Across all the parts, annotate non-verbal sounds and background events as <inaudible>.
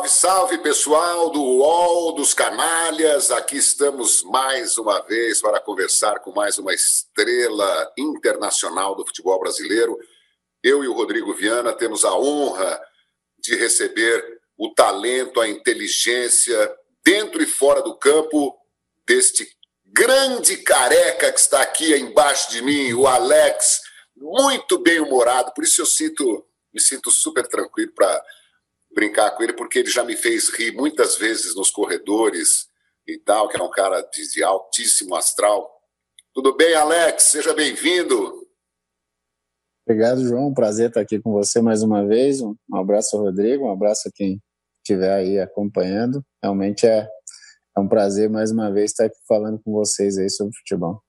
Salve, salve pessoal do UOL, dos Canalhas. Aqui estamos mais uma vez para conversar com mais uma estrela internacional do futebol brasileiro. Eu e o Rodrigo Viana temos a honra de receber o talento, a inteligência, dentro e fora do campo, deste grande careca que está aqui embaixo de mim, o Alex, muito bem humorado. Por isso eu sinto, me sinto super tranquilo para brincar com ele, porque ele já me fez rir muitas vezes nos corredores e tal, que era um cara de, de altíssimo astral. Tudo bem, Alex? Seja bem-vindo. Obrigado, João. Prazer estar aqui com você mais uma vez. Um abraço Rodrigo, um abraço a quem estiver aí acompanhando. Realmente é, é um prazer mais uma vez estar aqui falando com vocês aí sobre futebol.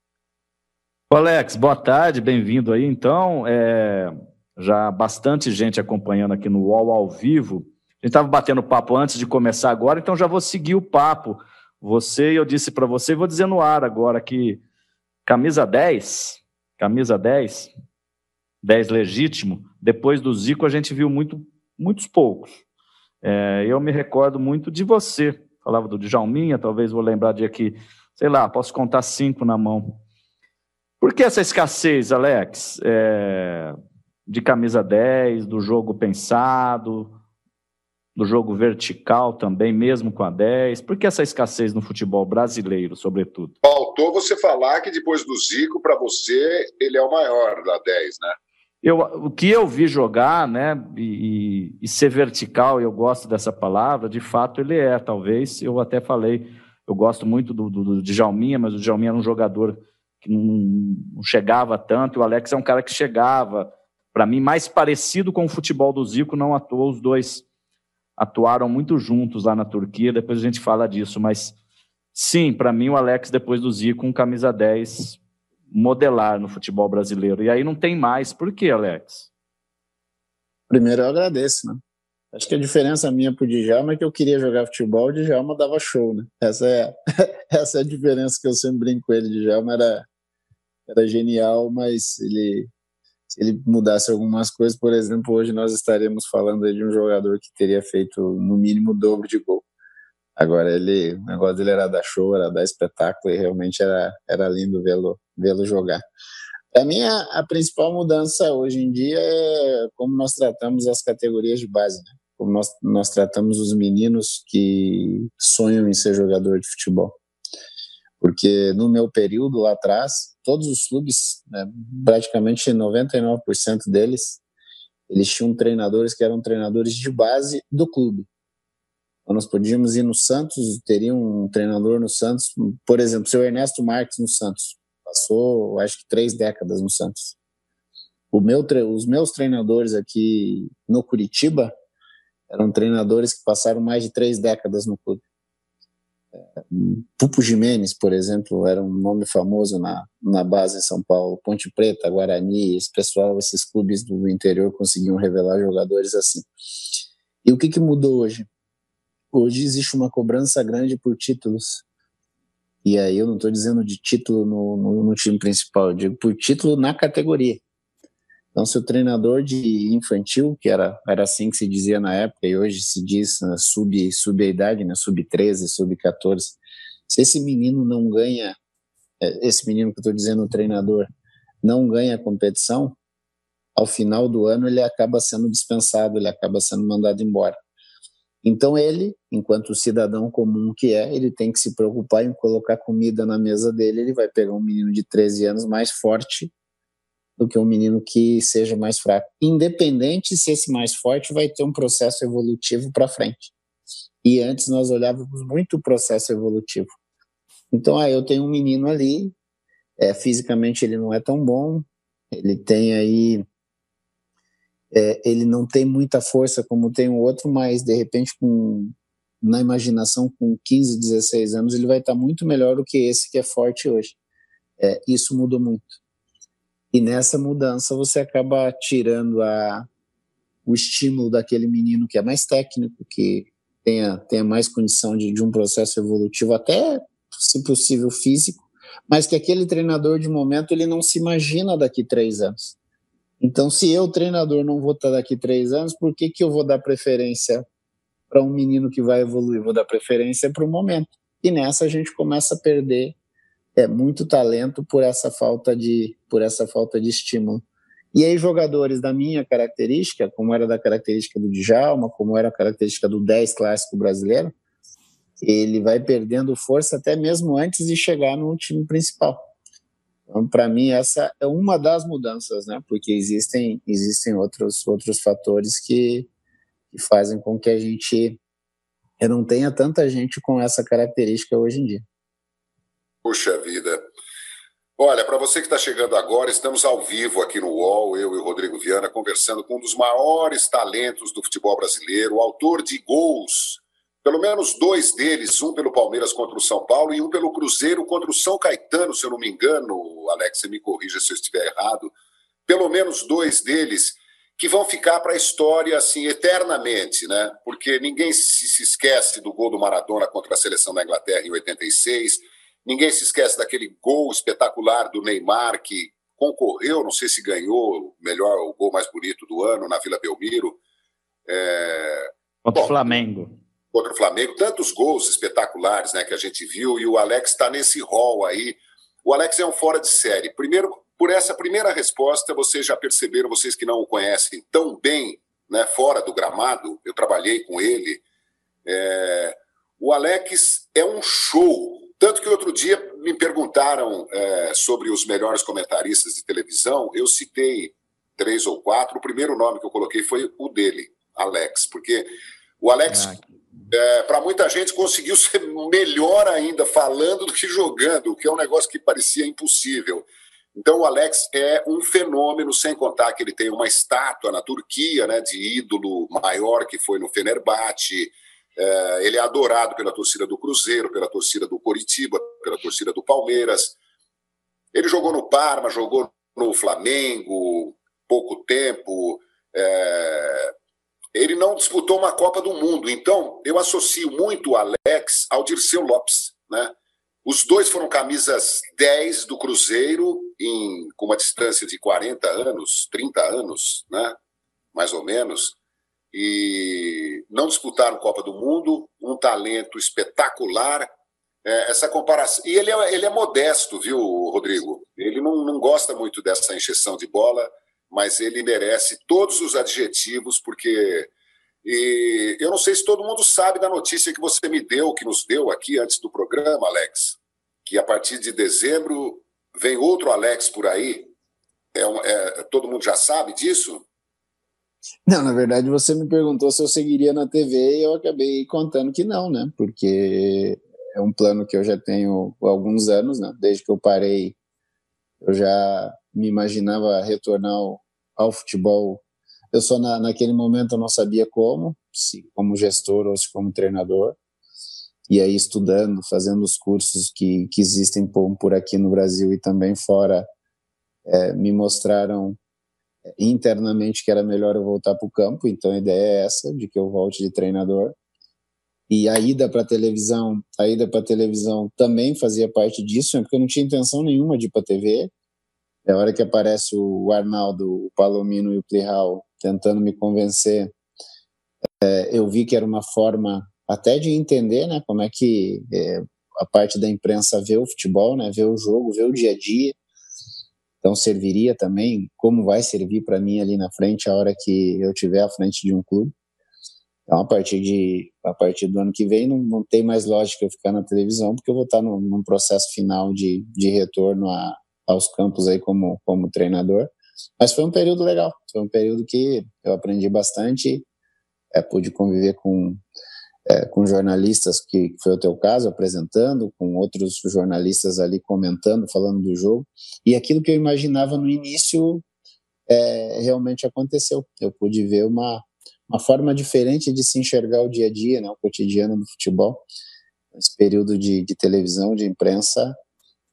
Alex, boa tarde, bem-vindo aí. Então, é, já bastante gente acompanhando aqui no UOL ao vivo. Gente estava batendo papo antes de começar agora, então já vou seguir o papo. Você, eu disse para você, vou dizer no ar agora que camisa 10, camisa 10, 10 legítimo, depois do Zico a gente viu muito, muitos poucos. É, eu me recordo muito de você, falava do Djalminha, talvez vou lembrar de aqui, sei lá, posso contar cinco na mão. Por que essa escassez, Alex? É, de camisa 10, do jogo pensado, do jogo vertical também, mesmo com a 10? Por que essa escassez no futebol brasileiro, sobretudo? Faltou você falar que depois do Zico, para você, ele é o maior da 10, né? Eu, o que eu vi jogar, né, e, e, ser vertical, eu gosto dessa palavra, de fato ele é, talvez, eu até falei, eu gosto muito do, do, do Djalminha, mas o Djalminha era um jogador que não, não chegava tanto, e o Alex é um cara que chegava, para mim, mais parecido com o futebol do Zico, não à toa, os dois atuaram muito juntos lá na Turquia, depois a gente fala disso, mas sim, para mim o Alex, depois do Zico, um camisa 10 modelar no futebol brasileiro. E aí não tem mais. Por quê, Alex? Primeiro eu agradeço, né? Acho que a diferença minha pro Djalma é que eu queria jogar futebol, o Djalma dava show, né? Essa é, <laughs> essa é a diferença que eu sempre brinco com ele. O Djalma era, era genial, mas ele, se ele mudasse algumas coisas, por exemplo, hoje nós estaremos falando de um jogador que teria feito no mínimo o dobro de gol. Agora ele, o negócio dele era dar show, era dar espetáculo e realmente era, era lindo vê-lo vê-lo jogar. Para mim, a, a, principal mudança hoje em dia é como nós tratamos as categorias de base, né? como nós, nós tratamos os meninos que sonham em ser jogador de futebol. Porque no meu período lá atrás, todos os clubes, né, praticamente 99% deles, eles tinham treinadores que eram treinadores de base do clube. Então, nós podíamos ir no Santos, teria um treinador no Santos, por exemplo, seu Ernesto Marques no Santos, passou acho que três décadas no Santos. Meu, os meus treinadores aqui no Curitiba eram treinadores que passaram mais de três décadas no clube. Pupo Jimenez, por exemplo, era um nome famoso na, na base em São Paulo. Ponte Preta, Guarani, esse pessoal, esses clubes do interior conseguiam revelar jogadores assim. E o que, que mudou hoje? Hoje existe uma cobrança grande por títulos. E aí eu não estou dizendo de título no, no, no, time principal, eu digo por título na categoria. Então, se o treinador de infantil, que era, era assim que se dizia na época, e hoje se diz uh, sub, sub a idade, né, sub 13, sub 14, se esse menino não ganha, é, esse menino que eu estou dizendo, o treinador, não ganha a competição, ao final do ano ele acaba sendo dispensado, ele acaba sendo mandado embora. Então ele, enquanto cidadão comum que é, ele tem que se preocupar em colocar comida na mesa dele, ele vai pegar um menino de 13 anos mais forte do que um menino que seja mais fraco, independente se esse mais forte vai ter um processo evolutivo para frente. E antes nós olhávamos muito o processo evolutivo. Então, ah, eu tenho um menino ali, é, fisicamente ele não é tão bom, ele tem aí é, ele não tem muita força como tem o outro, mas de repente com na imaginação com 15, 16 anos ele vai estar muito melhor do que esse que é forte hoje. É, isso mudou muito. E nessa mudança você acaba tirando a, o estímulo daquele menino que é mais técnico, que tenha, tenha mais condição de, de um processo evolutivo, até, se possível, físico, mas que aquele treinador de momento ele não se imagina daqui três anos. Então, se eu, treinador, não vou estar daqui três anos, por que, que eu vou dar preferência para um menino que vai evoluir, vou dar preferência para o momento. E nessa a gente começa a perder é, muito talento por essa falta de por essa falta de estímulo. E aí jogadores da minha característica, como era da característica do Djalma, como era a característica do 10 clássico brasileiro, ele vai perdendo força até mesmo antes de chegar no time principal. Então, para mim, essa é uma das mudanças, né? Porque existem, existem outros, outros fatores que, que fazem com que a gente não tenha tanta gente com essa característica hoje em dia. Puxa vida. Olha, para você que está chegando agora, estamos ao vivo aqui no UOL, eu e o Rodrigo Viana, conversando com um dos maiores talentos do futebol brasileiro, autor de gols pelo menos dois deles, um pelo Palmeiras contra o São Paulo e um pelo Cruzeiro contra o São Caetano, se eu não me engano, Alex, você me corrija se eu estiver errado. Pelo menos dois deles que vão ficar para a história assim eternamente, né? Porque ninguém se, esquece do gol do Maradona contra a seleção da Inglaterra em 86, ninguém se esquece daquele gol espetacular do Neymar que concorreu, não sei se ganhou o melhor, o gol mais bonito do ano na Vila Belmiro. É... Contra o Flamengo contra o Flamengo, tantos gols espetaculares né, que a gente viu, e o Alex está nesse rol aí. O Alex é um fora de série. Primeiro, por essa primeira resposta, vocês já perceberam, vocês que não o conhecem tão bem, né, fora do gramado, eu trabalhei com ele. É... O Alex é um show. Tanto que outro dia me perguntaram é, sobre os melhores comentaristas de televisão, eu citei três ou quatro. O primeiro nome que eu coloquei foi o dele, Alex, porque o Alex ah, é, para muita gente, conseguiu ser melhor ainda falando do que jogando, o que é um negócio que parecia impossível. Então, o Alex é um fenômeno, sem contar que ele tem uma estátua na Turquia, né, de ídolo maior que foi no Fenerbahçe. É, ele é adorado pela torcida do Cruzeiro, pela torcida do Coritiba, pela torcida do Palmeiras. Ele jogou no Parma, jogou no Flamengo, pouco tempo. É, ele não disputou uma Copa do Mundo. Então, eu associo muito o Alex ao Dirceu Lopes. Né? Os dois foram camisas 10 do Cruzeiro, em, com uma distância de 40 anos, 30 anos, né? mais ou menos, e não disputaram Copa do Mundo, um talento espetacular. É, essa comparação. E ele é, ele é modesto, viu, Rodrigo? Ele não, não gosta muito dessa encheção de bola mas ele merece todos os adjetivos, porque. E eu não sei se todo mundo sabe da notícia que você me deu, que nos deu aqui antes do programa, Alex, que a partir de dezembro vem outro Alex por aí. É, é, todo mundo já sabe disso? Não, na verdade você me perguntou se eu seguiria na TV e eu acabei contando que não, né? Porque é um plano que eu já tenho há alguns anos, né? Desde que eu parei, eu já me imaginava retornar ao, ao futebol. Eu só na, naquele momento eu não sabia como, se como gestor ou se como treinador. E aí estudando, fazendo os cursos que, que existem por, por aqui no Brasil e também fora, é, me mostraram internamente que era melhor eu voltar para o campo. Então a ideia é essa, de que eu volte de treinador. E a ida para televisão, a ida para televisão também fazia parte disso, né, porque eu não tinha intenção nenhuma de ir para TV. É a hora que aparece o Arnaldo, o Palomino e o Plihal tentando me convencer, é, eu vi que era uma forma até de entender, né, como é que é, a parte da imprensa vê o futebol, né, vê o jogo, vê o dia a dia. Então serviria também como vai servir para mim ali na frente a hora que eu tiver à frente de um clube. Então a partir de a partir do ano que vem não, não tem mais lógica eu ficar na televisão porque eu vou estar num, num processo final de, de retorno a, aos campos aí como, como treinador. Mas foi um período legal, foi um período que eu aprendi bastante, é, pude conviver com, é, com jornalistas, que foi o teu caso, apresentando, com outros jornalistas ali comentando, falando do jogo, e aquilo que eu imaginava no início é, realmente aconteceu. Eu pude ver uma, uma forma diferente de se enxergar o dia a dia, né, o cotidiano do futebol. Esse período de, de televisão, de imprensa,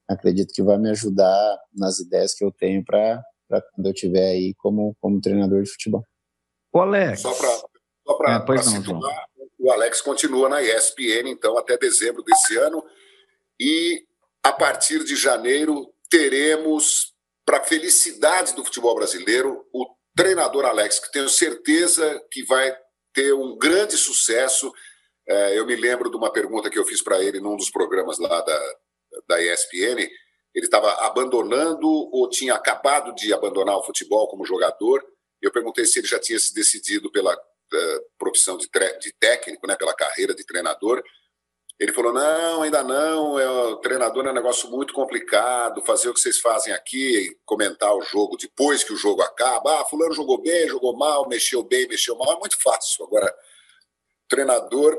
acredito que vai me ajudar nas ideias que eu tenho para quando eu estiver aí como, como treinador de futebol. O Alex. Só para é, situar, o Alex continua na ESPN, então, até dezembro desse ano. E a partir de janeiro teremos, para felicidade do futebol brasileiro, o treinador Alex, que tenho certeza que vai ter um grande sucesso. É, eu me lembro de uma pergunta que eu fiz para ele num dos programas lá da, da ESPN. Ele estava abandonando ou tinha acabado de abandonar o futebol como jogador. Eu perguntei se ele já tinha se decidido pela uh, profissão de, de técnico, né, pela carreira de treinador. Ele falou: não, ainda não, é, o treinador é um negócio muito complicado, fazer o que vocês fazem aqui, comentar o jogo depois que o jogo acaba. Ah, fulano jogou bem, jogou mal, mexeu bem, mexeu mal, é muito fácil. Agora, treinador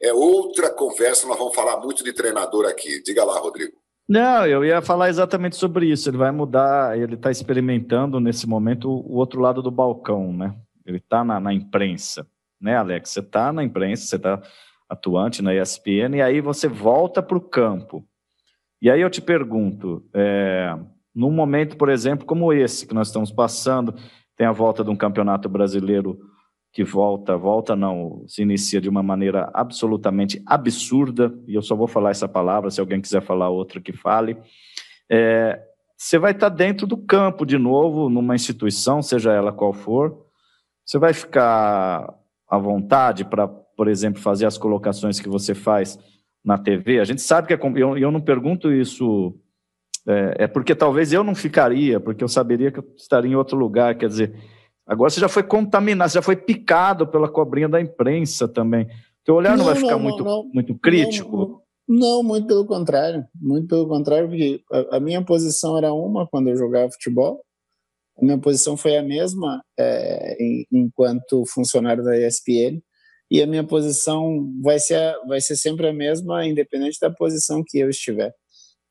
é outra conversa, nós vamos falar muito de treinador aqui. Diga lá, Rodrigo. Não, eu ia falar exatamente sobre isso. Ele vai mudar, ele está experimentando nesse momento o outro lado do balcão, né? Ele está na, na imprensa, né, Alex? Você está na imprensa, você está atuante na ESPN, e aí você volta para o campo. E aí eu te pergunto, é, num momento, por exemplo, como esse que nós estamos passando, tem a volta de um campeonato brasileiro que volta, volta não, se inicia de uma maneira absolutamente absurda, e eu só vou falar essa palavra, se alguém quiser falar outra que fale. É, você vai estar dentro do campo de novo, numa instituição, seja ela qual for, você vai ficar à vontade para por exemplo, fazer as colocações que você faz na TV, a gente sabe que é. Eu, eu não pergunto isso. É, é, porque talvez eu não ficaria, porque eu saberia que eu estaria em outro lugar. Quer dizer, agora você já foi contaminado, você já foi picado pela cobrinha da imprensa também. Teu olhar não, não vai ficar não, muito, não, muito crítico? Não, muito pelo contrário. Muito pelo contrário, porque a, a, minha posição era uma quando eu jogava futebol, minha posição foi a mesma é, em, enquanto funcionário da ESPN e a minha posição vai ser, vai ser sempre a mesma, independente da posição que eu estiver.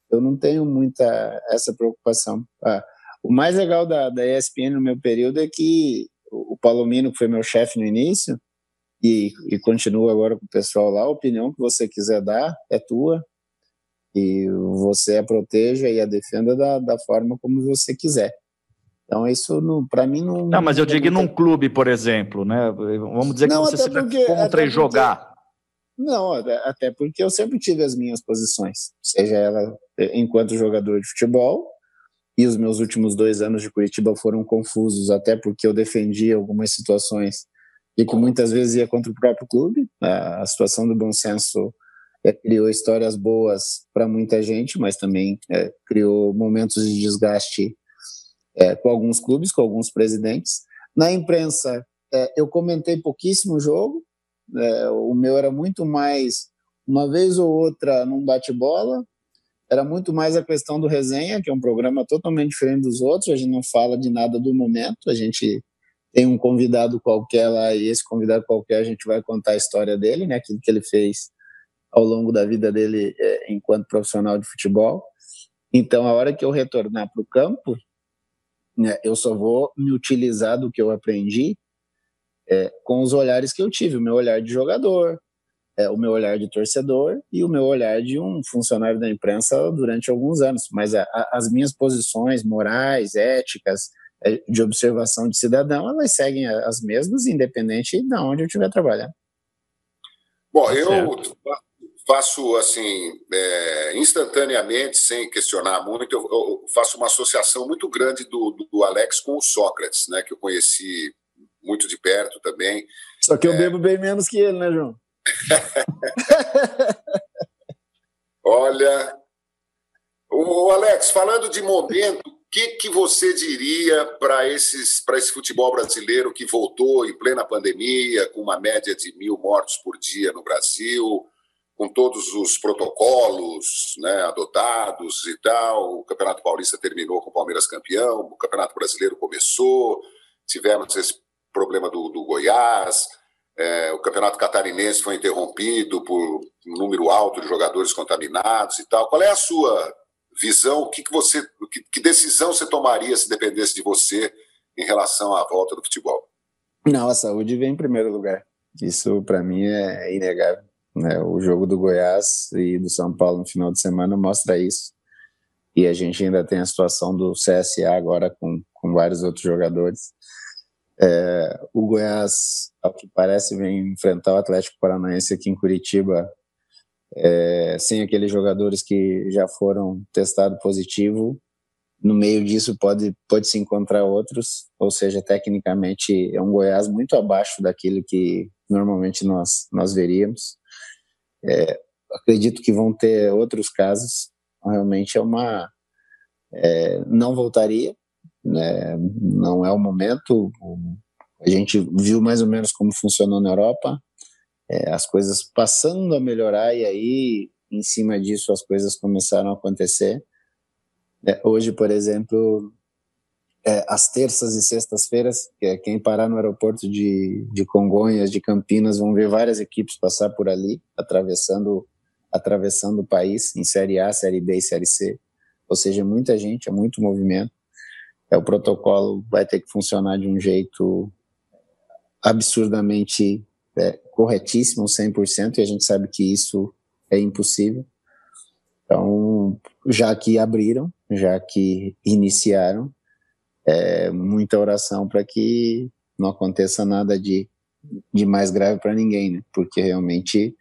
Eu não tenho muita essa preocupação. Ah, o mais legal da, da ESPN no meu período é que o Palomino, que foi meu chefe no início, e, e continua agora com o pessoal lá, a opinião que você quiser dar é tua, e você a proteja e a defenda da, da forma como você quiser. Então, isso para mim não. Não, mas eu digo num clube, por exemplo, né? Vamos dizer não, que você se porque, contra e jogar. Não, até porque eu sempre tive as minhas posições, seja ela eh, enquanto jogador de futebol, e os meus últimos dois anos de Curitiba foram confusos, até porque eu defendia algumas situações e que muitas vezes ia contra o próprio clube. A situação do bom senso é, criou histórias boas para muita gente, mas também é, criou momentos de desgaste é, com alguns clubes, com alguns presidentes. Na imprensa, é, eu comentei pouquíssimo jogo, é, o meu era muito mais uma vez ou outra num bate-bola, era muito mais a questão do resenha, que é um programa totalmente diferente dos outros, a gente não fala de nada do momento, a gente tem um convidado qualquer lá e esse convidado qualquer a gente vai contar a história dele, né, aquilo que ele fez ao longo da vida dele é, enquanto profissional de futebol. Então, a hora que eu retornar para o campo, né, eu só vou me utilizar do que eu aprendi é, com os olhares que eu tive, o meu olhar de jogador, é, o meu olhar de torcedor e o meu olhar de um funcionário da imprensa durante alguns anos. Mas a, a, as minhas posições morais, éticas, é, de observação de cidadão, elas seguem as mesmas, independente de onde eu estiver trabalhando. Bom, eu faço assim é, instantaneamente, sem questionar muito, eu, eu, faço uma associação muito grande do, do, Alex com o Sócrates, né, que eu conheci muito de perto também. Só que eu é... bebo bem menos que ele, né, João? <laughs> Olha, o Alex, falando de momento, o que, que você diria para esses para esse futebol brasileiro que voltou em plena pandemia, com uma média de mil mortos por dia no Brasil? Com todos os protocolos né, adotados e tal. O Campeonato Paulista terminou com o Palmeiras campeão, o Campeonato Brasileiro começou, tivemos esse problema do, do Goiás, é, o Campeonato Catarinense foi interrompido por um número alto de jogadores contaminados e tal. Qual é a sua visão? O que, que você, que, que decisão você tomaria se dependesse de você em relação à volta do futebol? Não, a saúde vem em primeiro lugar. Isso para mim é inegável. Né? O jogo do Goiás e do São Paulo no final de semana mostra isso. E a gente ainda tem a situação do CSA agora com, com vários outros jogadores. É, o Goiás, ao que parece, vem enfrentar o Atlético Paranaense aqui em Curitiba é, sem aqueles jogadores que já foram testados positivo. No meio disso pode, pode se encontrar outros, ou seja, tecnicamente é um Goiás muito abaixo daquilo que normalmente nós, nós veríamos. É, acredito que vão ter outros casos. Realmente é uma. É, não voltaria, né? não é o momento. A gente viu mais ou menos como funcionou na Europa, é, as coisas passando a melhorar e aí, em cima disso, as coisas começaram a acontecer. É, hoje, por exemplo, é, terças e sextas-feiras, é quem parar no aeroporto de, de Congonhas, de Campinas, vão ver várias equipes passar por ali, atravessando, atravessando o país, em Série A, Série B e Série C. Ou seja, muita gente, é muito movimento. É, o protocolo vai ter que funcionar de um jeito absurdamente é, corretíssimo, 100%, e a gente sabe que isso é impossível. Então, já que abriram, já que iniciaram, é, muita oração para que não aconteça nada de, de mais grave para ninguém, né? Porque realmente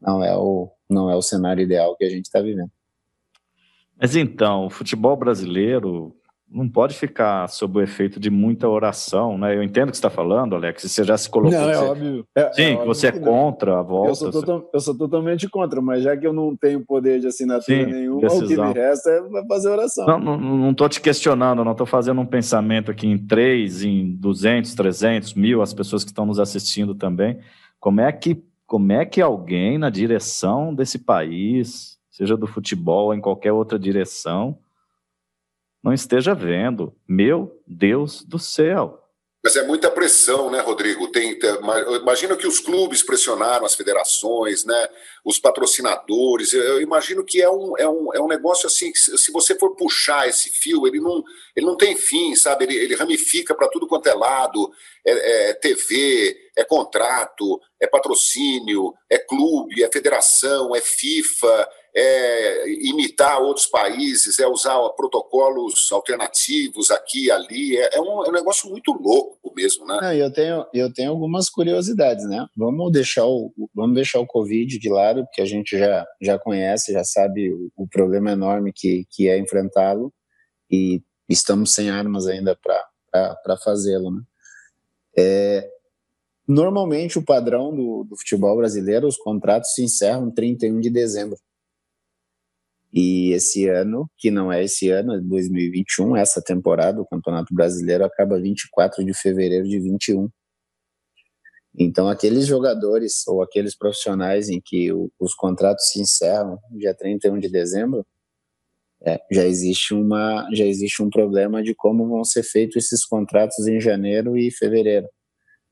não é o não é o cenário ideal que a gente está vivendo. Mas então, o futebol brasileiro não pode ficar sob o efeito de muita oração, né? Eu entendo o que você está falando, Alex, você já se colocou... Não, é você... óbvio. É, Sim, é que você é contra a volta. Eu sou, total, eu sou, totalmente contra, mas já que eu não tenho poder de assinatura Sim, nenhuma, decisão. o que me resta é fazer oração. Não estou te questionando, não estou fazendo um pensamento aqui em três, em 200, 300, mil, as pessoas que estão nos assistindo também. Como é que, como é que alguém na direção desse país, seja do futebol ou em qualquer outra direção não esteja vendo. Meu Deus do céu. Mas é muita pressão, né, Rodrigo? Tem, tem, imagino que os clubes pressionaram as federações, né, os patrocinadores. Eu, eu imagino que é um, é, um, é um negócio assim, se você for puxar esse fio, ele não, ele não tem fim, sabe? Ele, ele ramifica para tudo quanto é lado. É, é TV, é contrato, é patrocínio, é clube, é federação, é FIFA, é imitar outros países, é usar protocolos alternativos aqui ali. É, é, um, é um negócio muito louco mesmo, né? Não, eu, tenho, eu tenho algumas curiosidades, né? Vamos deixar o, vamos deixar o Covid de lado, que a gente já, já conhece, já sabe o, o problema enorme que, que é enfrentá-lo e estamos sem armas ainda para fazê-lo, né? É, normalmente o padrão do, do futebol brasileiro, os contratos se encerram 31 de dezembro. E esse ano, que não é esse ano, 2021, é essa temporada, o Campeonato Brasileiro acaba 24 de fevereiro de 21. Então, aqueles jogadores ou aqueles profissionais em que o, os contratos se encerram dia 31 de dezembro, é, já existe uma já existe um problema de como vão ser feitos esses contratos em janeiro e fevereiro.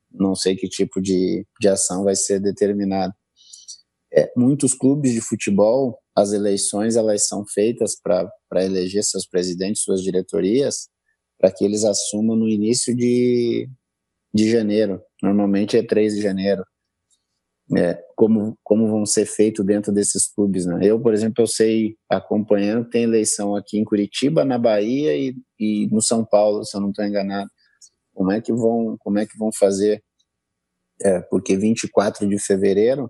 Não sei que tipo de, de ação vai ser determinada. É, muitos clubes de futebol as eleições elas são feitas para eleger seus presidentes, suas diretorias, para que eles assumam no início de, de janeiro. Normalmente é 3 de janeiro. É, como, como vão ser feitos dentro desses clubes. Né? Eu, por exemplo, eu sei, acompanhando, tem eleição aqui em Curitiba, na Bahia e, e no São Paulo, se eu não estou enganado. Como é que vão, como é que vão fazer? É, porque 24 de fevereiro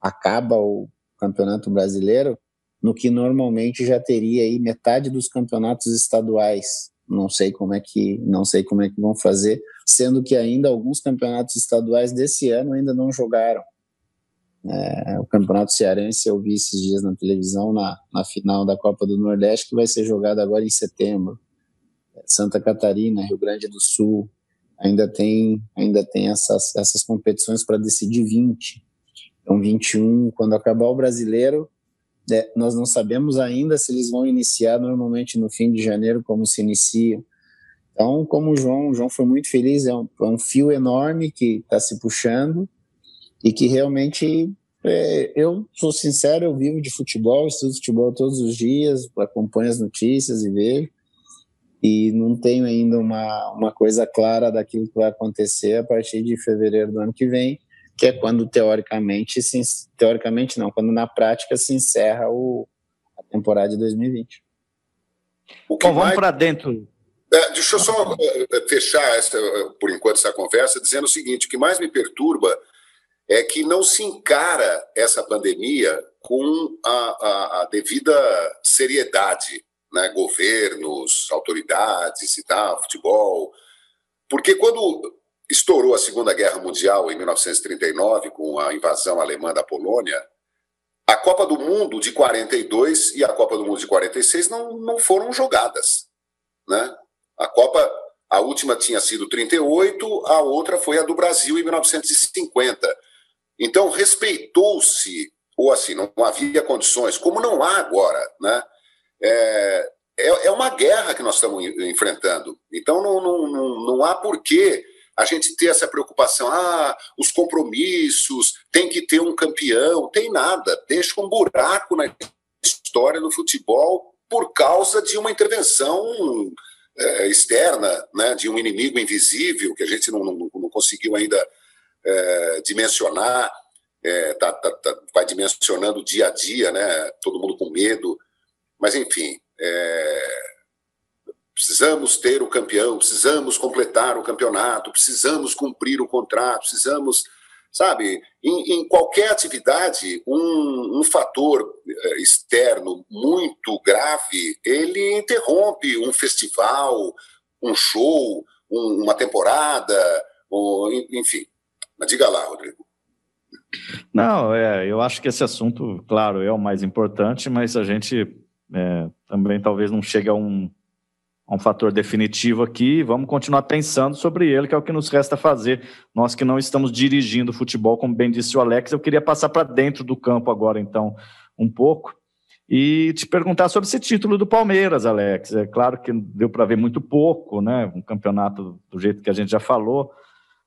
acaba o, Campeonato Brasileiro, no que normalmente já teria aí metade dos campeonatos estaduais. Não sei como é que não sei como é que vão fazer, sendo que ainda alguns campeonatos estaduais desse ano ainda não jogaram. É, o Campeonato Cearense eu vi esses dias na televisão na, na final da Copa do Nordeste que vai ser jogado agora em setembro. Santa Catarina, Rio Grande do Sul, ainda tem ainda tem essas essas competições para decidir 20. Então, 21, quando acabar o brasileiro, é, nós não sabemos ainda se eles vão iniciar normalmente no fim de janeiro, como se inicia. Então, como o João, o João foi muito feliz, é um, é um fio enorme que está se puxando e que realmente, é, eu sou sincero, eu vivo de futebol, estudo futebol todos os dias, acompanho as notícias e vejo, e não tenho ainda uma, uma coisa clara daquilo que vai acontecer a partir de fevereiro do ano que vem, que é quando teoricamente, se, teoricamente não, quando na prática se encerra o, a temporada de 2020. Bom, vamos mais... para dentro. É, deixa eu só é, fechar essa, por enquanto essa conversa dizendo o seguinte: o que mais me perturba é que não se encara essa pandemia com a, a, a devida seriedade, né? governos, autoridades e tal, futebol. Porque quando estourou a Segunda Guerra Mundial em 1939 com a invasão alemã da Polônia, a Copa do Mundo de 42 e a Copa do Mundo de 46 não, não foram jogadas, né? A Copa, a última tinha sido 38, a outra foi a do Brasil em 1950. Então respeitou-se ou assim não havia condições, como não há agora, né? É, é, é uma guerra que nós estamos enfrentando. Então não, não, não, não há porquê a gente ter essa preocupação, ah, os compromissos, tem que ter um campeão, tem nada, deixa um buraco na história do futebol por causa de uma intervenção é, externa, né, de um inimigo invisível que a gente não, não, não conseguiu ainda é, dimensionar, é, tá, tá, tá, vai dimensionando dia a dia, né, todo mundo com medo, mas enfim, é, precisamos ter o campeão, precisamos completar o campeonato, precisamos cumprir o contrato, precisamos, sabe, em, em qualquer atividade, um, um, fator eh, externo muito grave, ele interrompe um festival, um show, um, uma temporada, um, enfim. Mas diga lá, Rodrigo. Não, é, eu acho que esse assunto, claro, é o mais importante, mas a gente é, também talvez não chegue a um um fator definitivo aqui. Vamos continuar pensando sobre ele, que é o que nos resta fazer. Nós que não estamos dirigindo o futebol, como bem disse o Alex, eu queria passar para dentro do campo agora, então, um pouco. E te perguntar sobre esse título do Palmeiras, Alex. É claro que deu para ver muito pouco, né? Um campeonato do jeito que a gente já falou.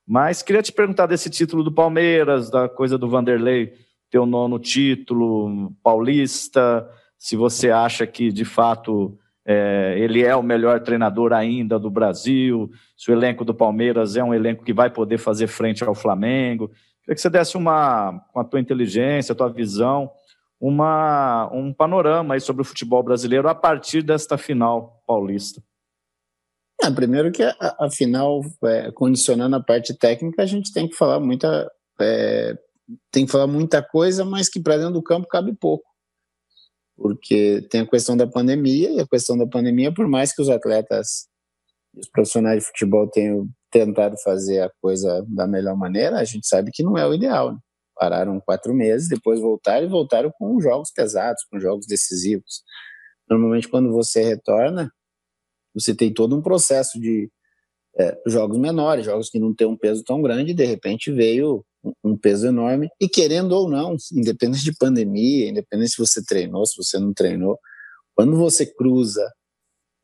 Mas queria te perguntar desse título do Palmeiras, da coisa do Vanderlei ter o nono título paulista, se você acha que de fato é, ele é o melhor treinador ainda do Brasil, se o elenco do Palmeiras é um elenco que vai poder fazer frente ao Flamengo. Queria que você desse uma, com a tua inteligência, a tua visão, uma, um panorama aí sobre o futebol brasileiro a partir desta final paulista. É, primeiro que a, a final, é, condicionando a parte técnica, a gente tem que falar muita, é, tem que falar muita coisa, mas que para dentro do campo cabe pouco porque tem a questão da pandemia, e a questão da pandemia, por mais que os atletas e os profissionais de futebol tenham tentado fazer a coisa da melhor maneira, a gente sabe que não é o ideal. Né? Pararam quatro meses, depois voltaram e voltaram com jogos pesados, com jogos decisivos. Normalmente, quando você retorna, você tem todo um processo de é, jogos menores, jogos que não têm um peso tão grande, de repente veio um peso enorme. E querendo ou não, independente de pandemia, independente se você treinou, se você não treinou, quando você cruza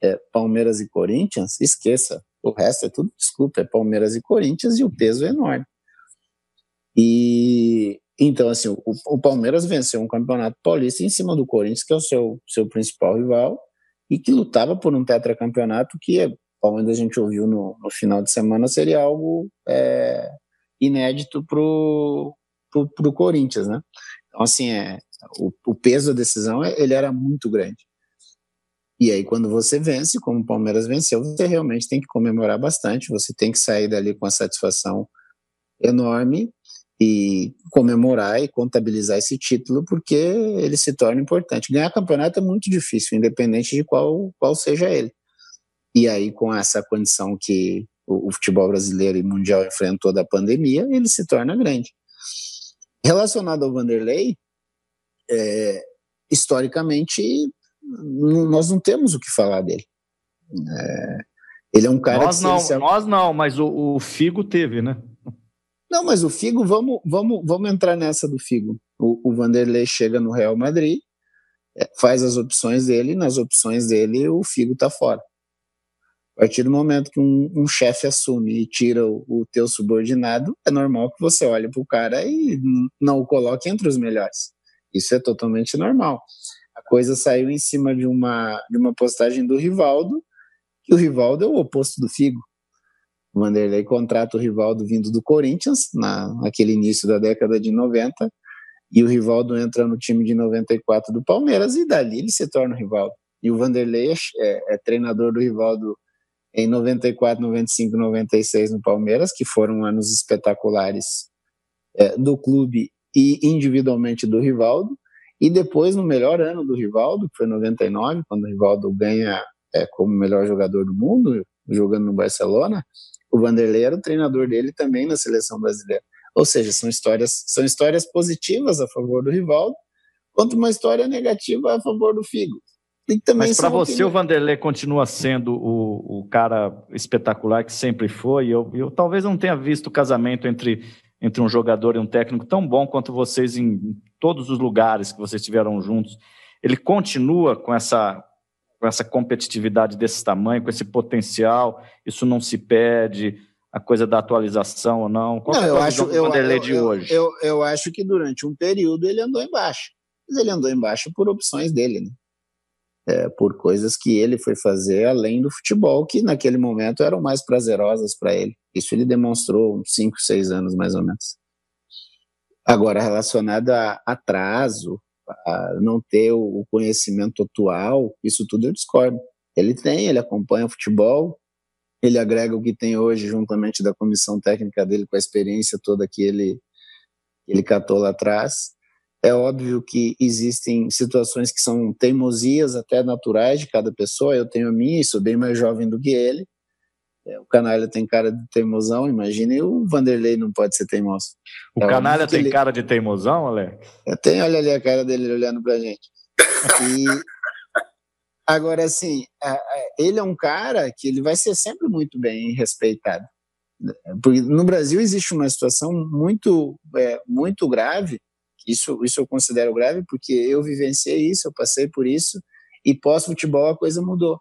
é, Palmeiras e Corinthians, esqueça. O resto é tudo desculpa, é Palmeiras e Corinthians e o peso é enorme. E então, assim, o, o Palmeiras venceu um campeonato paulista em cima do Corinthians, que é o seu, seu principal rival, e que lutava por um tetracampeonato que, como a gente ouviu no, no final de semana, seria algo é, inédito pro, pro, pro Corinthians, né? Então, assim, é, o, o peso da decisão, ele era muito grande. E aí, quando você vence, como o Palmeiras venceu, você realmente tem que comemorar bastante, você tem que sair dali com a satisfação enorme e comemorar e contabilizar esse título, porque ele se torna importante. Ganhar campeonato é muito difícil, independente de qual, qual seja ele. E aí, com essa condição que o, o futebol brasileiro e mundial enfrentou da pandemia, ele se torna grande. Relacionado ao Vanderlei, é, historicamente, nós não temos o que falar dele. É, ele é um cara nós que. Não, se... Nós não, mas o, o, Figo teve, né? Não, mas o Figo, vamos, vamos, vamos entrar nessa do Figo. O, o Vanderlei chega no Real Madrid, é, faz as opções dele, e nas opções dele o Figo tá fora. A partir do momento que um, um chefe assume e tira o, o, teu subordinado, é normal que você olhe para o cara e não o coloque entre os melhores. Isso é totalmente normal. A coisa saiu em cima de uma, de uma postagem do Rivaldo, que o Rivaldo é o oposto do Figo. O Vanderlei contrata o Rivaldo vindo do Corinthians, na, naquele início da década de 90, e o Rivaldo entra no time de 94 do Palmeiras, e dali ele se torna o Rivaldo. E o Vanderlei é, é, é treinador do Rivaldo em 94, 95, 96 no Palmeiras, que foram anos espetaculares é, do clube e individualmente do Rivaldo, e depois no melhor ano do Rivaldo, que foi 99, quando o Rivaldo ganha é, como melhor jogador do mundo, jogando no Barcelona, O Vanderlei era o treinador dele também na seleção brasileira. Ou seja, são histórias, são histórias positivas a favor do Rivaldo, quanto uma história negativa a favor do Figo. Mas para você, opiniões. o Vanderlei continua sendo o, o cara espetacular que sempre foi. Eu, eu talvez não tenha visto o casamento entre, entre um jogador e um técnico tão bom quanto vocês em, todos os lugares que vocês estiveram juntos. Ele continua com essa, com essa competitividade desse tamanho, com esse potencial. Isso não se perde a coisa da atualização ou não? Qual não, é eu acho, do Vanderlei eu, de eu, hoje? Eu, eu, acho que durante um período ele andou embaixo. Mas ele andou embaixo por opções dele, né? É, por coisas que ele foi fazer além do futebol, que naquele momento eram mais prazerosas para ele. Isso ele demonstrou 5, 6 anos mais ou menos. Agora, relacionado a atraso, a não ter o conhecimento atual, isso tudo eu discordo. Ele tem, ele acompanha o futebol, ele agrega o que tem hoje, juntamente da comissão técnica dele, com a experiência toda que ele, ele catou lá atrás. É óbvio que existem situações que são teimosias até naturais de cada pessoa. Eu tenho a minha, sou bem mais jovem do que ele. É, o Canalha tem cara de teimosão, imagine o Vanderlei não pode ser teimoso. O é Canalha tem ele... cara de teimosão, Alex? Tem, olha ali a cara dele olhando pra gente. E, <laughs> Agora, assim, ele é um cara que ele vai ser sempre muito bem respeitado. Porque no Brasil existe uma situação muito, é, muito grave, isso, isso eu considero grave, porque eu vivenciei isso, eu passei por isso, e pós-futebol a coisa mudou.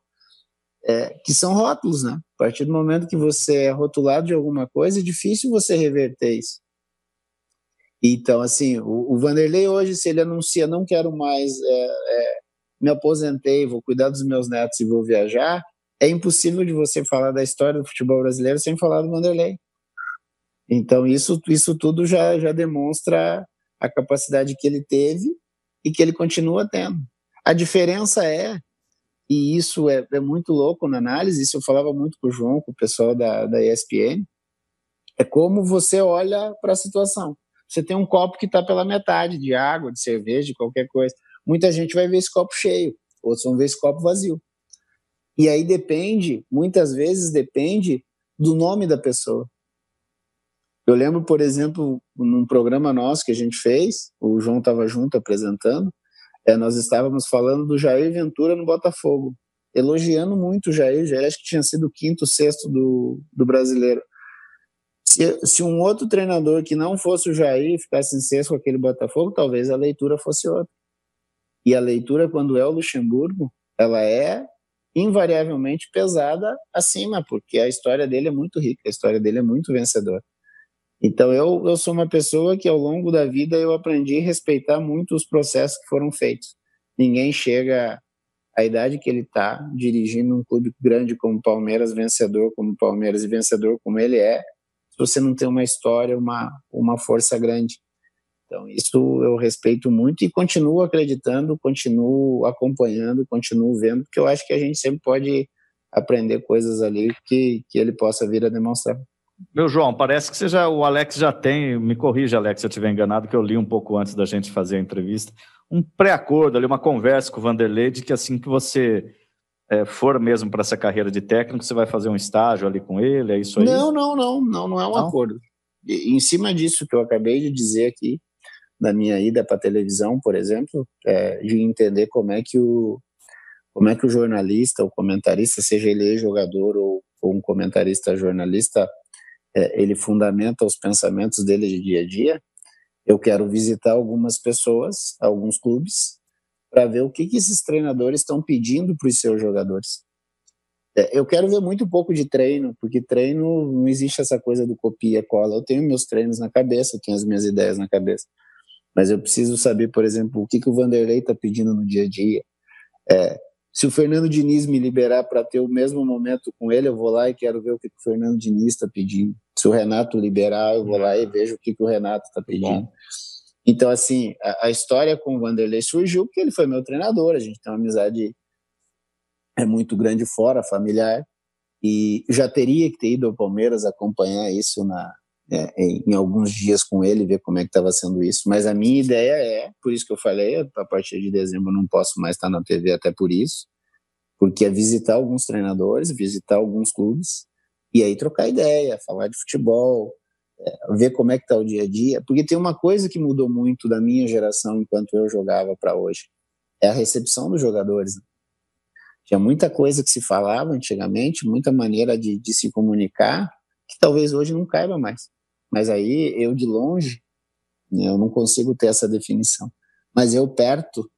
É, que são rótulos, né? A partir do momento que você é rotulado de alguma coisa, é difícil você reverter isso. Então, assim, o, o Vanderlei hoje, se ele anuncia não quero mais é, é, me aposentei, vou cuidar dos meus netos e vou viajar, é impossível de você falar da história do futebol brasileiro sem falar do Vanderlei. Então isso isso tudo já já demonstra a capacidade que ele teve e que ele continua tendo. A diferença é e isso é, é muito louco na análise, isso eu falava muito com o João, com o pessoal da, da ESPN, é como você olha para a situação. Você tem um copo que está pela metade de água, de cerveja, de qualquer coisa. Muita gente vai ver esse copo cheio, outros vão ver esse copo vazio. E aí depende, muitas vezes depende do nome da pessoa. Eu lembro, por exemplo, num programa nosso que a gente fez, o João estava junto apresentando, é, nós estávamos falando do Jair Ventura no Botafogo, elogiando muito o Jair, Jair acho que tinha sido o quinto, sexto do, do brasileiro. Se, se, um outro treinador que não fosse o Jair ficasse em sexto com aquele Botafogo, talvez a leitura fosse outra. E a leitura, quando é o Luxemburgo, ela é invariavelmente pesada acima, porque a história dele é muito rica, a história dele é muito vencedora. Então eu, eu sou uma pessoa que ao longo da vida eu aprendi a respeitar muito os processos que foram feitos. Ninguém chega à idade que ele está dirigindo um clube grande como Palmeiras, vencedor como Palmeiras e vencedor como ele é, se você não tem uma história, uma, uma força grande. Então, isso eu respeito muito e continuo acreditando, continuo acompanhando, continuo vendo, porque eu acho que a gente sempre pode aprender coisas ali que, que ele possa vir a demonstrar. Meu João, parece que você já, o Alex já tem, me corrija, Alex, se eu estiver enganado, que eu li um pouco antes da gente fazer a entrevista, um pré-acordo ali, uma conversa com o Vanderlei de que assim que você é, for mesmo para essa carreira de técnico, você vai fazer um estágio ali com ele, é isso aí? Não, não, não, não, não é um não? acordo. E, em cima disso que eu acabei de dizer aqui, na minha ida para televisão, por exemplo, é, de entender como é que o como é que o jornalista, o comentarista, seja ele jogador ou, ou um comentarista jornalista, é, ele fundamenta os pensamentos dele de dia a dia. Eu quero visitar algumas pessoas, alguns clubes, para ver o que, que esses treinadores estão pedindo para os seus jogadores. É, eu quero ver muito pouco de treino, porque treino não existe essa coisa do copia cola. Eu tenho meus treinos na cabeça, eu tenho as minhas ideias na cabeça mas eu preciso saber, por exemplo, o que, que o Vanderlei está pedindo no dia a dia. É, se o Fernando Diniz me liberar para ter o mesmo momento com ele, eu vou lá e quero ver o que, o Fernando Diniz está pedindo. Se o Renato liberar, eu vou lá e vejo o que, que o Renato está pedindo. Bom. Então, assim, a, a, história com o Vanderlei surgiu porque ele foi meu treinador, a gente tem uma amizade é muito grande fora, familiar, e já teria que ter ido ao Palmeiras acompanhar isso na, é, em alguns dias com ele, ver como é que estava sendo isso. Mas a minha ideia é, por isso que eu falei, a partir de dezembro eu não posso mais estar na TV até por isso, porque é visitar alguns treinadores, visitar alguns clubes, E aí trocar ideia, falar de futebol, é, ver como é que está o dia a dia. Porque tem uma coisa que mudou muito da minha geração enquanto eu jogava para hoje. É a recepção dos jogadores. Né? Tinha muita coisa que se falava antigamente, muita maneira de, de se comunicar, que talvez hoje não caiba mais. Mas aí eu de longe, né, eu não consigo ter essa definição. Mas eu perto,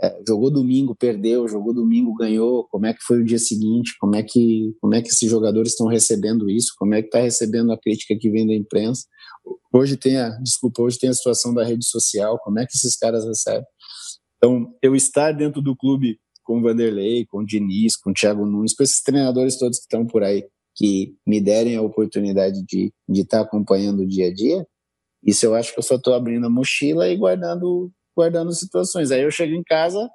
é, jogou domingo, perdeu, jogou domingo, ganhou, como é que foi o dia seguinte, como é que, como é que esses jogadores estão recebendo isso, como é que está recebendo a crítica que vem da imprensa. Hoje tem a, desculpa, hoje tem a situação da rede social, como é que esses caras recebem. Então, eu estar dentro do clube com o Vanderlei, com o Diniz, com o Thiago Nunes, com esses treinadores todos que estão por aí, que me derem a oportunidade de estar tá acompanhando o dia a dia, isso eu acho que eu só estou abrindo a mochila e guardando guardando situações. Aí eu chego em casa,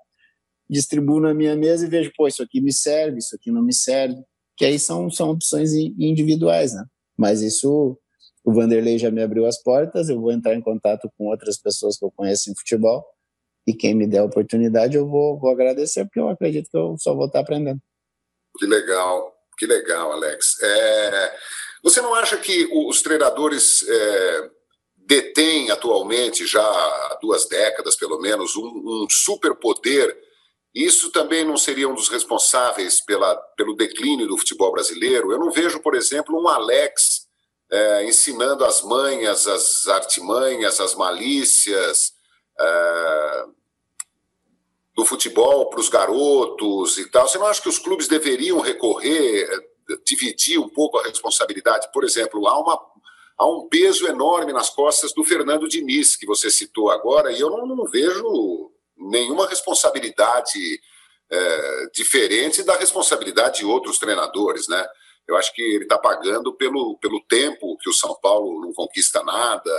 distribuo na minha mesa e vejo, pô, isso aqui me serve, isso aqui não me serve. Que aí são, são opções individuais, né? Mas isso, o Vanderlei já me abriu as portas, eu vou entrar em contato com outras pessoas que eu conheço em futebol e quem me der a oportunidade eu vou, vou agradecer, porque eu acredito que eu só vou estar aprendendo. Que legal, que legal, Alex. É, você não acha que os treinadores é, detém atualmente, já há duas décadas pelo menos, um, um superpoder. Isso também não seria um dos responsáveis pela, pelo declínio do futebol brasileiro? Eu não vejo, por exemplo, um Alex é, ensinando as manhas, as artimanhas, as malícias é, do futebol para os garotos e tal. Você não acha que os clubes deveriam recorrer, dividir um pouco a responsabilidade? Por exemplo, há uma há um peso enorme nas costas do Fernando Diniz, que você citou agora, e eu não, não vejo nenhuma responsabilidade é, diferente da responsabilidade de outros treinadores, né? Eu acho que ele está pagando pelo, pelo tempo que o São Paulo não conquista nada.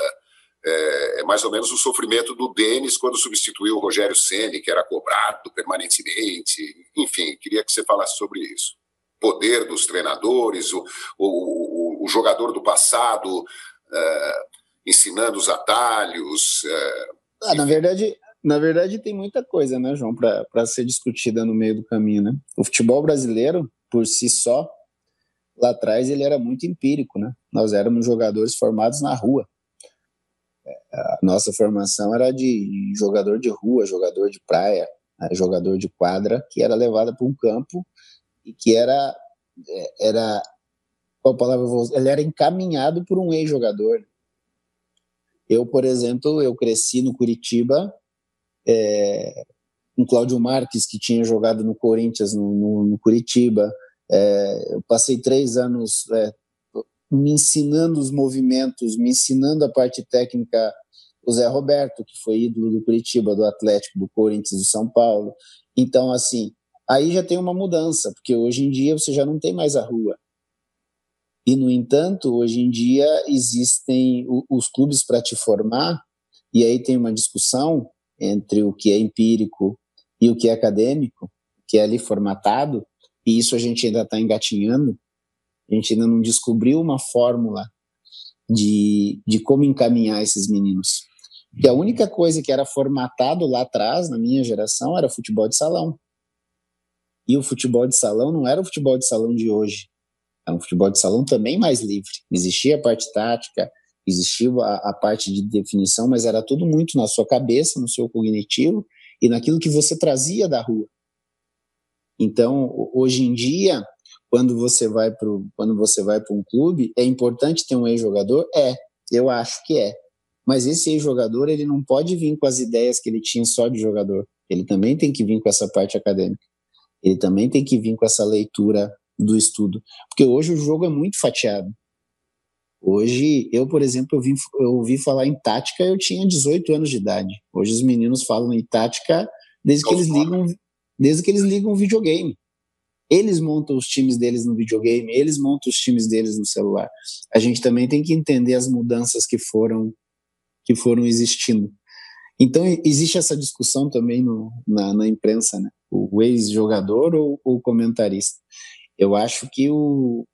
É, é mais ou menos o sofrimento do Denis quando substituiu o Rogério Ceni, que era cobrado permanentemente. Enfim, queria que você falasse sobre isso. Poder dos treinadores, o, o o jogador do passado é, ensinando os atalhos. É, ah, na verdade, na verdade tem muita coisa, né, João, para ser discutida no meio do caminho, né? O futebol brasileiro, por si só, lá atrás ele era muito empírico, né? Nós éramos jogadores formados na rua. É, a nossa formação era de jogador de rua, jogador de praia, né? jogador de quadra, que era levado para um campo e que era era qual palavra vou usar? Ele era encaminhado por um ex-jogador. Eu, por exemplo, eu cresci no Curitiba, é, com Cláudio Marques, que tinha jogado no Corinthians, no, no, no Curitiba. É, eu passei três anos é, me ensinando os movimentos, me ensinando a parte técnica o Zé Roberto, que foi ídolo do Curitiba, do Atlético, do Corinthians, do São Paulo. Então, assim, aí já tem uma mudança, porque hoje em dia você já não tem mais a rua. E, no entanto, hoje em dia existem os clubes para te formar, e aí tem uma discussão entre o que é empírico e o que é acadêmico, que é ali formatado, e isso a gente ainda está engatinhando, a gente ainda não descobriu uma fórmula de, de como encaminhar esses meninos. Porque a única coisa que era formatado lá atrás, na minha geração, era futebol de salão. E o futebol de salão não era o futebol de salão de hoje. Era um futebol de salão também mais livre. Existia a parte tática, existia a, a, parte de definição, mas era tudo muito na sua cabeça, no seu cognitivo e naquilo que você trazia da rua. Então, hoje em dia, quando você vai para quando você vai para um clube, é importante ter um ex-jogador? É, eu acho que é. Mas esse ex-jogador, ele não pode vir com as ideias que ele tinha só de jogador. Ele também tem que vir com essa parte acadêmica. Ele também tem que vir com essa leitura do estudo. Porque hoje o jogo é muito fatiado. Hoje, eu, por exemplo, eu, vim, eu ouvi falar em tática, eu tinha 18 anos de idade. Hoje os meninos falam em tática desde que eles ligam, desde que eles ligam o videogame. Eles montam os times deles no videogame, eles montam os times deles no celular. A gente também tem que entender as mudanças que foram que foram existindo. Então existe essa discussão também no, na, na imprensa, né? O ex-jogador ou o comentarista. Eu acho que o,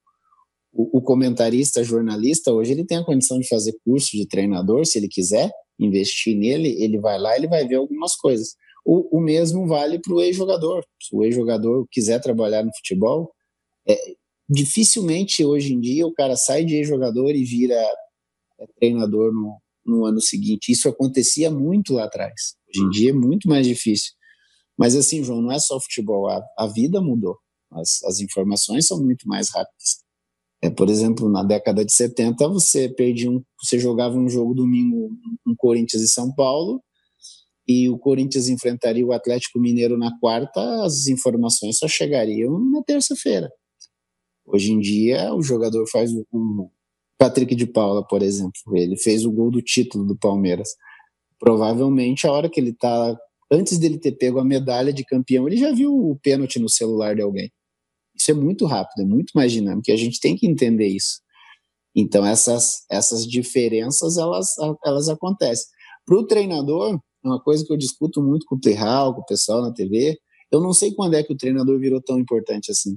o, o, comentarista, jornalista, hoje ele tem a condição de fazer curso de treinador, se ele quiser investir nele, ele vai lá, ele vai ver algumas coisas. O, o mesmo vale para o ex-jogador. Se o ex-jogador quiser trabalhar no futebol, é, dificilmente hoje em dia o cara sai de jogador e vira é, treinador no, no ano seguinte. Isso acontecia muito lá atrás. Hoje em dia é muito mais difícil. Mas assim, João, não é só futebol, a, a vida mudou. As, as informações são muito mais rápidas. É, por exemplo, na década de 70, você perdia um, você jogava um jogo domingo, um Corinthians e São Paulo, e o Corinthians enfrentaria o Atlético Mineiro na quarta, as informações só chegariam na terça-feira. Hoje em dia, o jogador faz o Patrick de Paula, por exemplo, ele fez o gol do título do Palmeiras. Provavelmente, a hora que ele está, antes dele ter pego a medalha de campeão, ele já viu o pênalti no celular de alguém. Isso é muito rápido, é muito mais dinâmico, e a gente tem que entender isso. Então, essas, essas diferenças, elas, elas acontecem. Para o treinador, uma coisa que eu discuto muito com o Terral, com o pessoal na TV, eu não sei quando é que o treinador virou tão importante assim.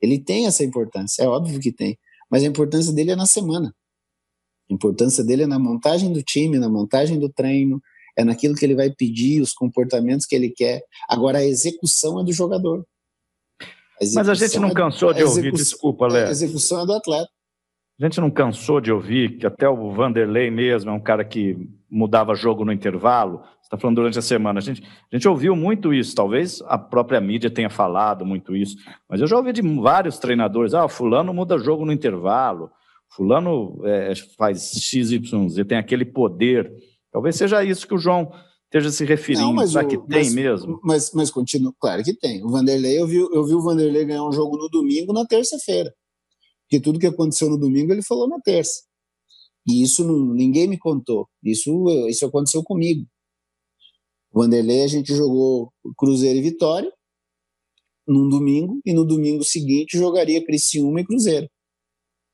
Ele tem essa importância, é óbvio que tem, mas a importância dele é na semana. A importância dele é na montagem do time, na montagem do treino, é naquilo que ele vai pedir, os comportamentos que ele quer. Agora, a execução é do jogador. A Mas a gente não é cansou de ouvir, desculpa, Léo. A execução é do atleta. A gente não cansou de ouvir que até o Vanderlei mesmo é um cara que mudava jogo no intervalo. Você está falando durante a semana. A gente, a gente ouviu muito isso. Talvez a própria mídia tenha falado muito isso. Mas eu já ouvi de vários treinadores: ah, Fulano muda jogo no intervalo. Fulano é, faz XYZ, tem aquele poder. Talvez seja isso que o João esteja se referindo. Não, Será o, que tem mas, mesmo? Mas, mas continua, claro que tem. O Vanderlei, eu vi, eu vi o Vanderlei ganhar um jogo no domingo na terça-feira. Porque tudo que aconteceu no domingo ele falou na terça. E isso não, ninguém me contou. Isso, isso aconteceu comigo. Vanderlei, a gente jogou Cruzeiro e Vitória num domingo, e no domingo seguinte jogaria Criciúma e Cruzeiro.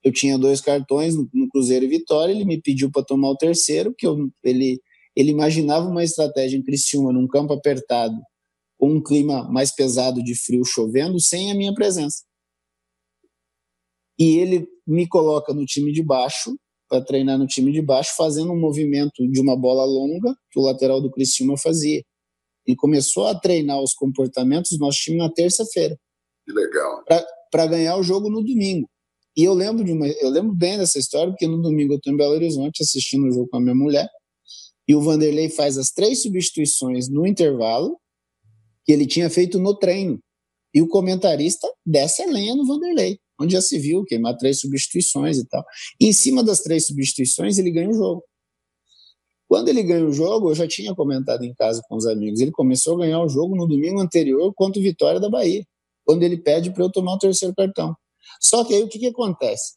Eu tinha dois cartões no, no Cruzeiro e Vitória, ele me pediu para tomar o terceiro, que eu, ele, ele imaginava uma estratégia em Criciúma, num campo apertado, com um clima mais pesado de frio chovendo, sem a minha presença e ele me coloca no time de baixo para treinar no time de baixo, fazendo um movimento de uma bola longa que o lateral do Criciúma fazia. Ele começou a treinar os comportamentos do nosso time na terça-feira. Que legal. Para ganhar o jogo no domingo. E eu lembro de uma, eu lembro bem dessa história porque no domingo eu estou em Belo Horizonte assistindo o jogo com a minha mulher e o Vanderlei faz as três substituições no intervalo que ele tinha feito no treino. E o comentarista desce a lenha no Vanderlei onde já se viu queimar três substituições e tal. E em cima das três substituições, ele ganha o jogo. Quando ele ganha o jogo, eu já tinha comentado em casa com os amigos, ele começou a ganhar o jogo no domingo anterior contra o Vitória da Bahia, quando ele pede para eu tomar o terceiro cartão. Só que aí o que, que acontece?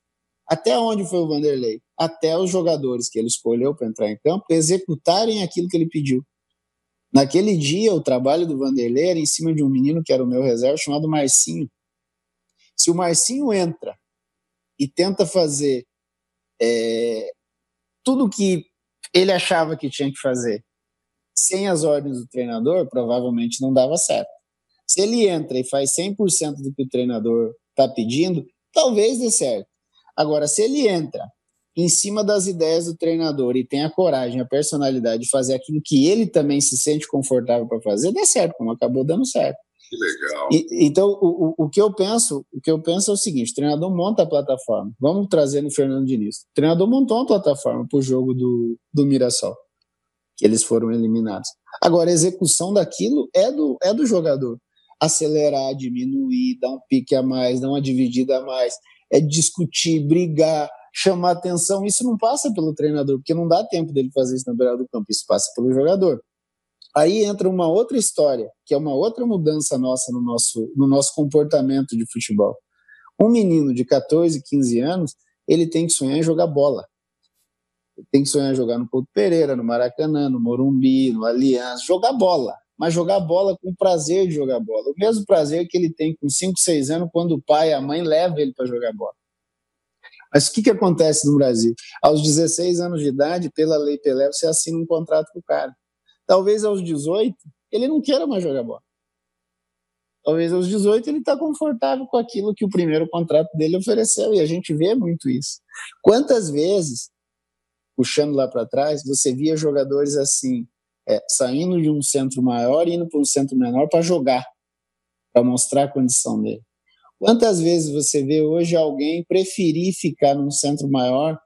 Até onde foi o Vanderlei? Até os jogadores que ele escolheu para entrar em campo executarem aquilo que ele pediu. Naquele dia, o trabalho do Vanderlei era em cima de um menino que era o meu reserva, chamado Marcinho, se o Marcinho entra e tenta fazer é, tudo que ele achava que tinha que fazer sem as ordens do treinador, provavelmente não dava certo. Se ele entra e faz 100% do que o treinador está pedindo, talvez dê certo. Agora, se ele entra em cima das ideias do treinador e tem a coragem, a personalidade de fazer aquilo que ele também se sente confortável para fazer, dá certo, como acabou dando certo. Que legal. E, então, o, o, que eu penso, o que eu penso é o seguinte: o treinador monta a plataforma. Vamos trazer no Fernando Diniz. O treinador montou uma plataforma para o jogo do, do Mirassol, que eles foram eliminados. Agora, a execução daquilo é do, é do jogador. Acelerar, diminuir, dar um pique a mais, dar uma dividida a mais, é discutir, brigar, chamar atenção. Isso não passa pelo treinador, porque não dá tempo dele fazer isso na beira do campo. Isso passa pelo jogador. Aí entra uma outra história, que é uma outra mudança nossa no nosso, no nosso comportamento de futebol. Um menino de 14, 15 anos, ele tem que sonhar em jogar bola. Ele tem que sonhar em jogar no Couto Pereira, no Maracanã, no Morumbi, no Aliança, jogar bola. Mas jogar bola com prazer de jogar bola. O mesmo prazer que ele tem com 5, 6 anos quando o pai e a mãe levam ele para jogar bola. Mas o que, que acontece no Brasil? Aos 16 anos de idade, pela Lei Pelé, você assina um contrato com o cara. Talvez aos 18 ele não queira mais jogar bola. Talvez aos 18 ele está confortável com aquilo que o primeiro contrato dele ofereceu e a gente vê muito isso. Quantas vezes, puxando lá para trás, você via jogadores assim, é, saindo de um centro maior e indo para um centro menor para jogar, para mostrar a condição dele. Quantas vezes você vê hoje alguém preferir ficar num centro maior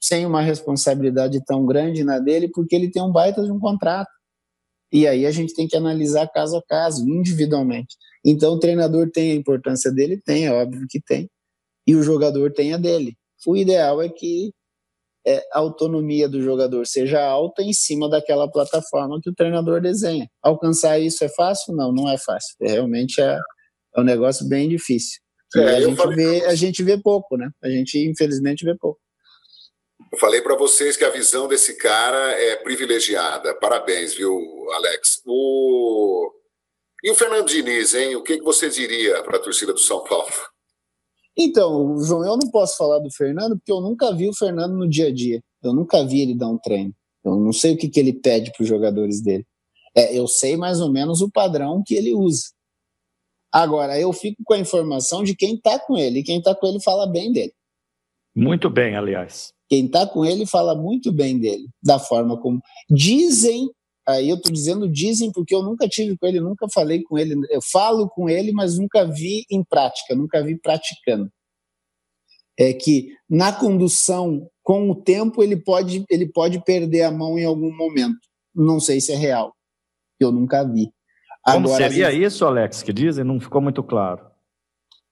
sem uma responsabilidade tão grande na dele porque ele tem um baita de um contrato? E aí a gente tem que analisar caso a caso, individualmente. Então o treinador tem a importância dele? Tem, é óbvio que tem. E o jogador tem a dele. O ideal é que é, a autonomia do jogador seja alta em cima daquela plataforma que o treinador desenha. Alcançar isso é fácil? Não, não é fácil. É, realmente é, é um negócio bem difícil. É, a, gente vê, a gente vê pouco, né? A gente, infelizmente, vê pouco. Eu falei para vocês que a visão desse cara é privilegiada. Parabéns, viu, Alex? O... E o Fernando Diniz, hein? O que, você diria para a torcida do São Paulo? Então, João, eu não posso falar do Fernando porque eu nunca vi o Fernando no dia a dia. Eu nunca vi ele dar um treino. Eu não sei o que, que ele pede para os jogadores dele. É, eu sei mais ou menos o padrão que ele usa. Agora, eu fico com a informação de quem está com ele. E quem está com ele fala bem dele. Muito bem, aliás. Quem está com ele fala muito bem dele, da forma como. Dizem, aí eu estou dizendo dizem porque eu nunca tive com ele, nunca falei com ele. Eu falo com ele, mas nunca vi em prática, nunca vi praticando. É que na condução, com o tempo, ele pode, ele pode perder a mão em algum momento. Não sei se é real, eu nunca vi. Como Agora, seria isso, Alex, que dizem? Não ficou muito claro.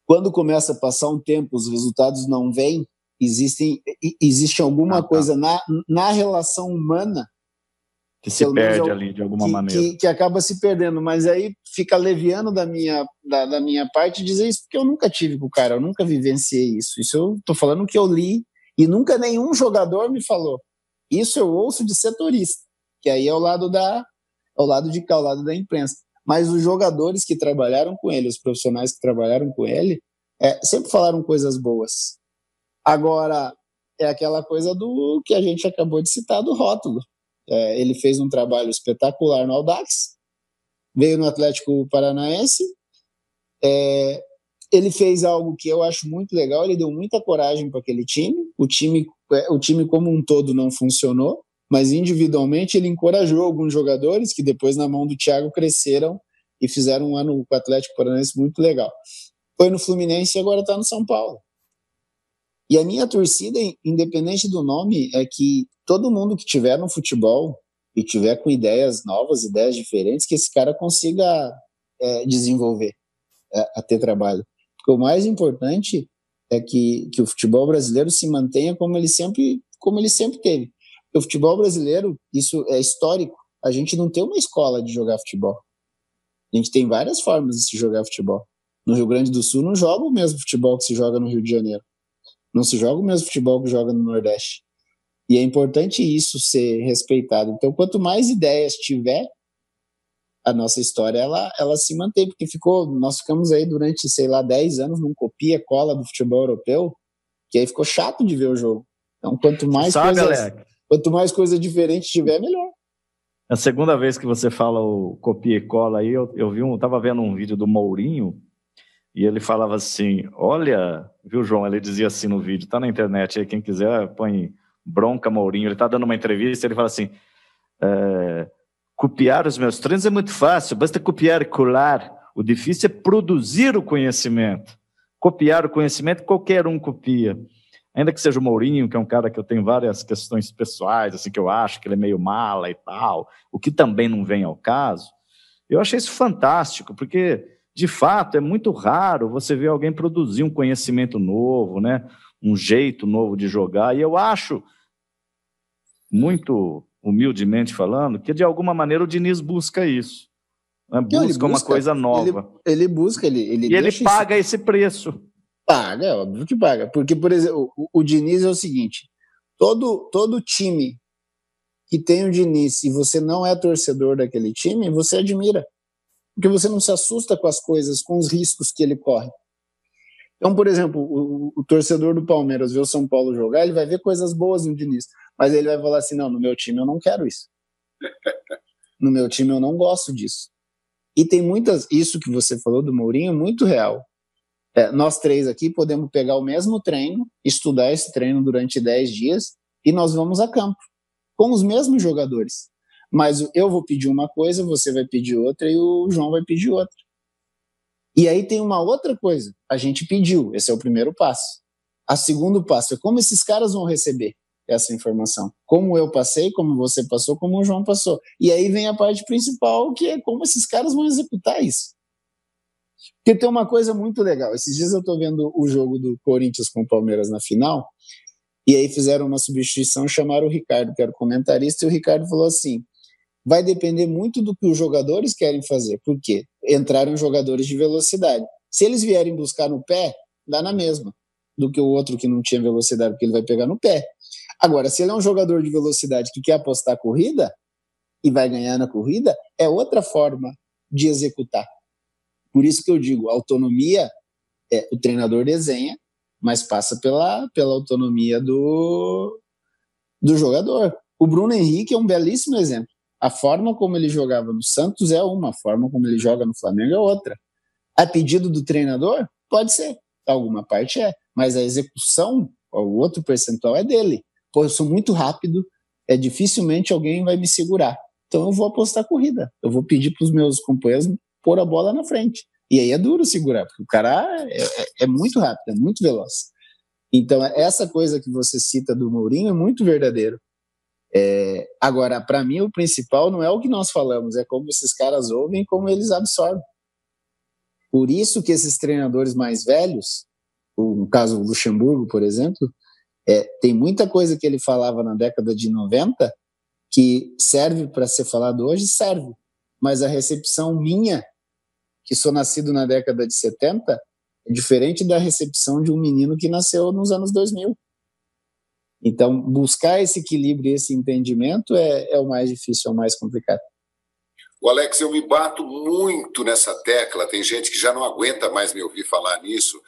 Quando começa a passar um tempo, os resultados não vêm, existem, existe alguma ah, tá. coisa na, na relação humana que se perde ali de alguma que, maneira. Que, que, acaba se perdendo, mas aí fica leviano da minha, da, da, minha parte dizer isso, porque eu nunca tive com o cara, eu nunca vivenciei isso. Isso eu tô falando que eu li e nunca nenhum jogador me falou. Isso eu ouço de setorista, que aí é o lado da é o lado de cá, o lado da imprensa. Mas os jogadores que trabalharam com ele, os profissionais que trabalharam com ele, é, sempre falaram coisas boas. Agora, é aquela coisa do que a gente acabou de citar do rótulo. É, ele fez um trabalho espetacular no Audax, veio no Atlético Paranaense, é, ele fez algo que eu acho muito legal, ele deu muita coragem para aquele time, o time, é, o time como um todo não funcionou, mas individualmente ele encorajou alguns jogadores que depois na mão do Thiago cresceram e fizeram um ano com o Atlético Paranaense muito legal. Foi no Fluminense e agora está no São Paulo. E a minha torcida, independente do nome, é que todo mundo que tiver no futebol e tiver com ideias novas, ideias diferentes, que esse cara consiga é, desenvolver, é, a ter trabalho. Porque o mais importante é que, que o futebol brasileiro se mantenha como ele sempre, como ele sempre teve. O futebol brasileiro, isso é histórico. A gente não tem uma escola de jogar futebol. A gente tem várias formas de se jogar futebol. No Rio Grande do Sul não joga o mesmo futebol que se joga no Rio de Janeiro. Não se joga o mesmo futebol que joga no Nordeste. E é importante isso ser respeitado. Então, quanto mais ideias tiver, a nossa história ela, ela se mantém, porque ficou, nós ficamos aí durante, sei lá, 10 anos num copia cola do futebol europeu, que aí ficou chato de ver o jogo. Então, quanto mais coisas, quanto mais coisa diferente tiver, melhor. A segunda vez que você fala o copia e cola aí, eu, eu vi um, tava vendo um vídeo do Mourinho, e ele falava assim: Olha, viu, João? Ele dizia assim no vídeo, tá na internet aí, quem quiser põe bronca Mourinho. Ele tá dando uma entrevista, ele fala assim: é, copiar os meus treinos é muito fácil, basta copiar e colar. O difícil é produzir o conhecimento. Copiar o conhecimento, qualquer um copia. Ainda que seja o Mourinho, que é um cara que eu tenho várias questões pessoais, assim, que eu acho que ele é meio mala e tal, o que também não vem ao caso. Eu achei isso fantástico, porque de fato, é muito raro você ver alguém produzir um conhecimento novo, né? um jeito novo de jogar. E eu acho, muito humildemente falando, que de alguma maneira o Diniz busca isso. Né? Busca, busca, uma coisa nova. Ele, ele busca, ele, ele E ele paga isso. esse preço. Paga, é óbvio que paga. Porque, por exemplo, o, o Diniz é o seguinte: todo, todo time que tem o Diniz e você não é torcedor daquele time, você admira porque você não se assusta com as coisas, com os riscos que ele corre. Então, por exemplo, o, o, torcedor do Palmeiras vê o São Paulo jogar, ele vai ver coisas boas no Diniz, mas ele vai falar assim: não, no meu time eu não quero isso. <laughs> No meu time eu não gosto disso. E tem muitas, isso que você falou do Mourinho, muito real. É, nós três aqui podemos pegar o mesmo treino, estudar esse treino durante 10 dias e nós vamos a campo com os mesmos jogadores. Mas eu vou pedir uma coisa, você vai pedir outra e o João vai pedir outra. E aí tem uma outra coisa. A gente pediu, esse é o primeiro passo. A segundo passo é como esses caras vão receber essa informação. Como eu passei, como você passou, como o João passou. E aí vem a parte principal, que é como esses caras vão executar isso. Porque tem uma coisa muito legal. Esses dias eu estou vendo o jogo do Corinthians com o Palmeiras na final, e aí fizeram uma substituição, chamaram o Ricardo, que era o comentarista, e o Ricardo falou assim: vai depender muito do que os jogadores querem fazer. Por quê? Entraram jogadores de velocidade. Se eles vierem buscar no pé, dá na mesma do que o outro que não tinha velocidade, porque ele vai pegar no pé. Agora, se ele é um jogador de velocidade que quer apostar a corrida e vai ganhar na corrida, é outra forma de executar. Por isso que eu digo, autonomia, é, o treinador desenha, mas passa pela, pela autonomia do, do jogador. O Bruno Henrique é um belíssimo exemplo. A forma como ele jogava no Santos é uma, a forma como ele joga no Flamengo é outra. A pedido do treinador? Pode ser, alguma parte é, mas a execução, o outro percentual é dele. Pô, eu sou muito rápido, é dificilmente alguém vai me segurar. Então eu vou apostar corrida. Eu vou pedir para os meus companheiros pôr a bola na frente. E aí é duro segurar, porque o cara é, é, é muito rápido, é muito veloz. Então, essa coisa que você cita do Mourinho é muito verdadeiro. É, agora, para mim, o principal não é o que nós falamos, é como esses caras ouvem e como eles absorvem. Por isso que esses treinadores mais velhos, o caso do Luxemburgo, por exemplo, é, tem muita coisa que ele falava na década de 90 que serve para ser falado hoje, serve. Mas a recepção minha, que sou nascido na década de 70, é diferente da recepção de um menino que nasceu nos anos 2000. Então, buscar esse equilíbrio, esse entendimento é, é o mais difícil, é o mais complicado. O Alex, eu me bato muito nessa tecla. Tem gente que já não aguenta mais me ouvir falar nisso.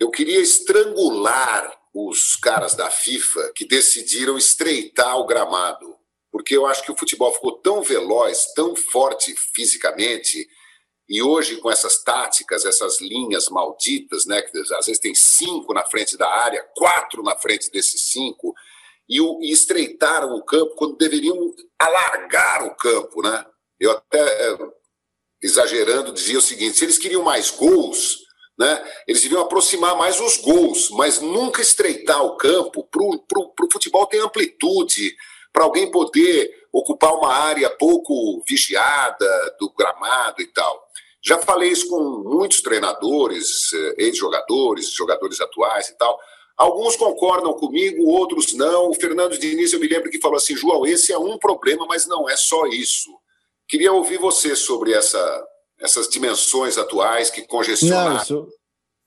Eu queria estrangular os caras da FIFA que decidiram estreitar o gramado, porque eu acho que o futebol ficou tão veloz, tão forte fisicamente, e hoje, com essas táticas, essas linhas malditas, né, que às vezes tem cinco na frente da área, quatro na frente desses cinco, e, o, e estreitaram o campo quando deveriam alargar o campo. Né? Eu até, é, exagerando, dizia o seguinte: se eles queriam mais gols, né, eles deviam aproximar mais os gols, mas nunca estreitar o campo para o futebol ter amplitude, para alguém poder ocupar uma área pouco vigiada do gramado e tal. Já falei isso com muitos treinadores, eh, ex-jogadores, jogadores atuais e tal. Alguns concordam comigo, outros não. O Fernando Diniz, eu me lembro que falou assim: João, esse é um problema, mas não é só isso. Queria ouvir você sobre essa, essas dimensões atuais que congestionaram. Não, isso,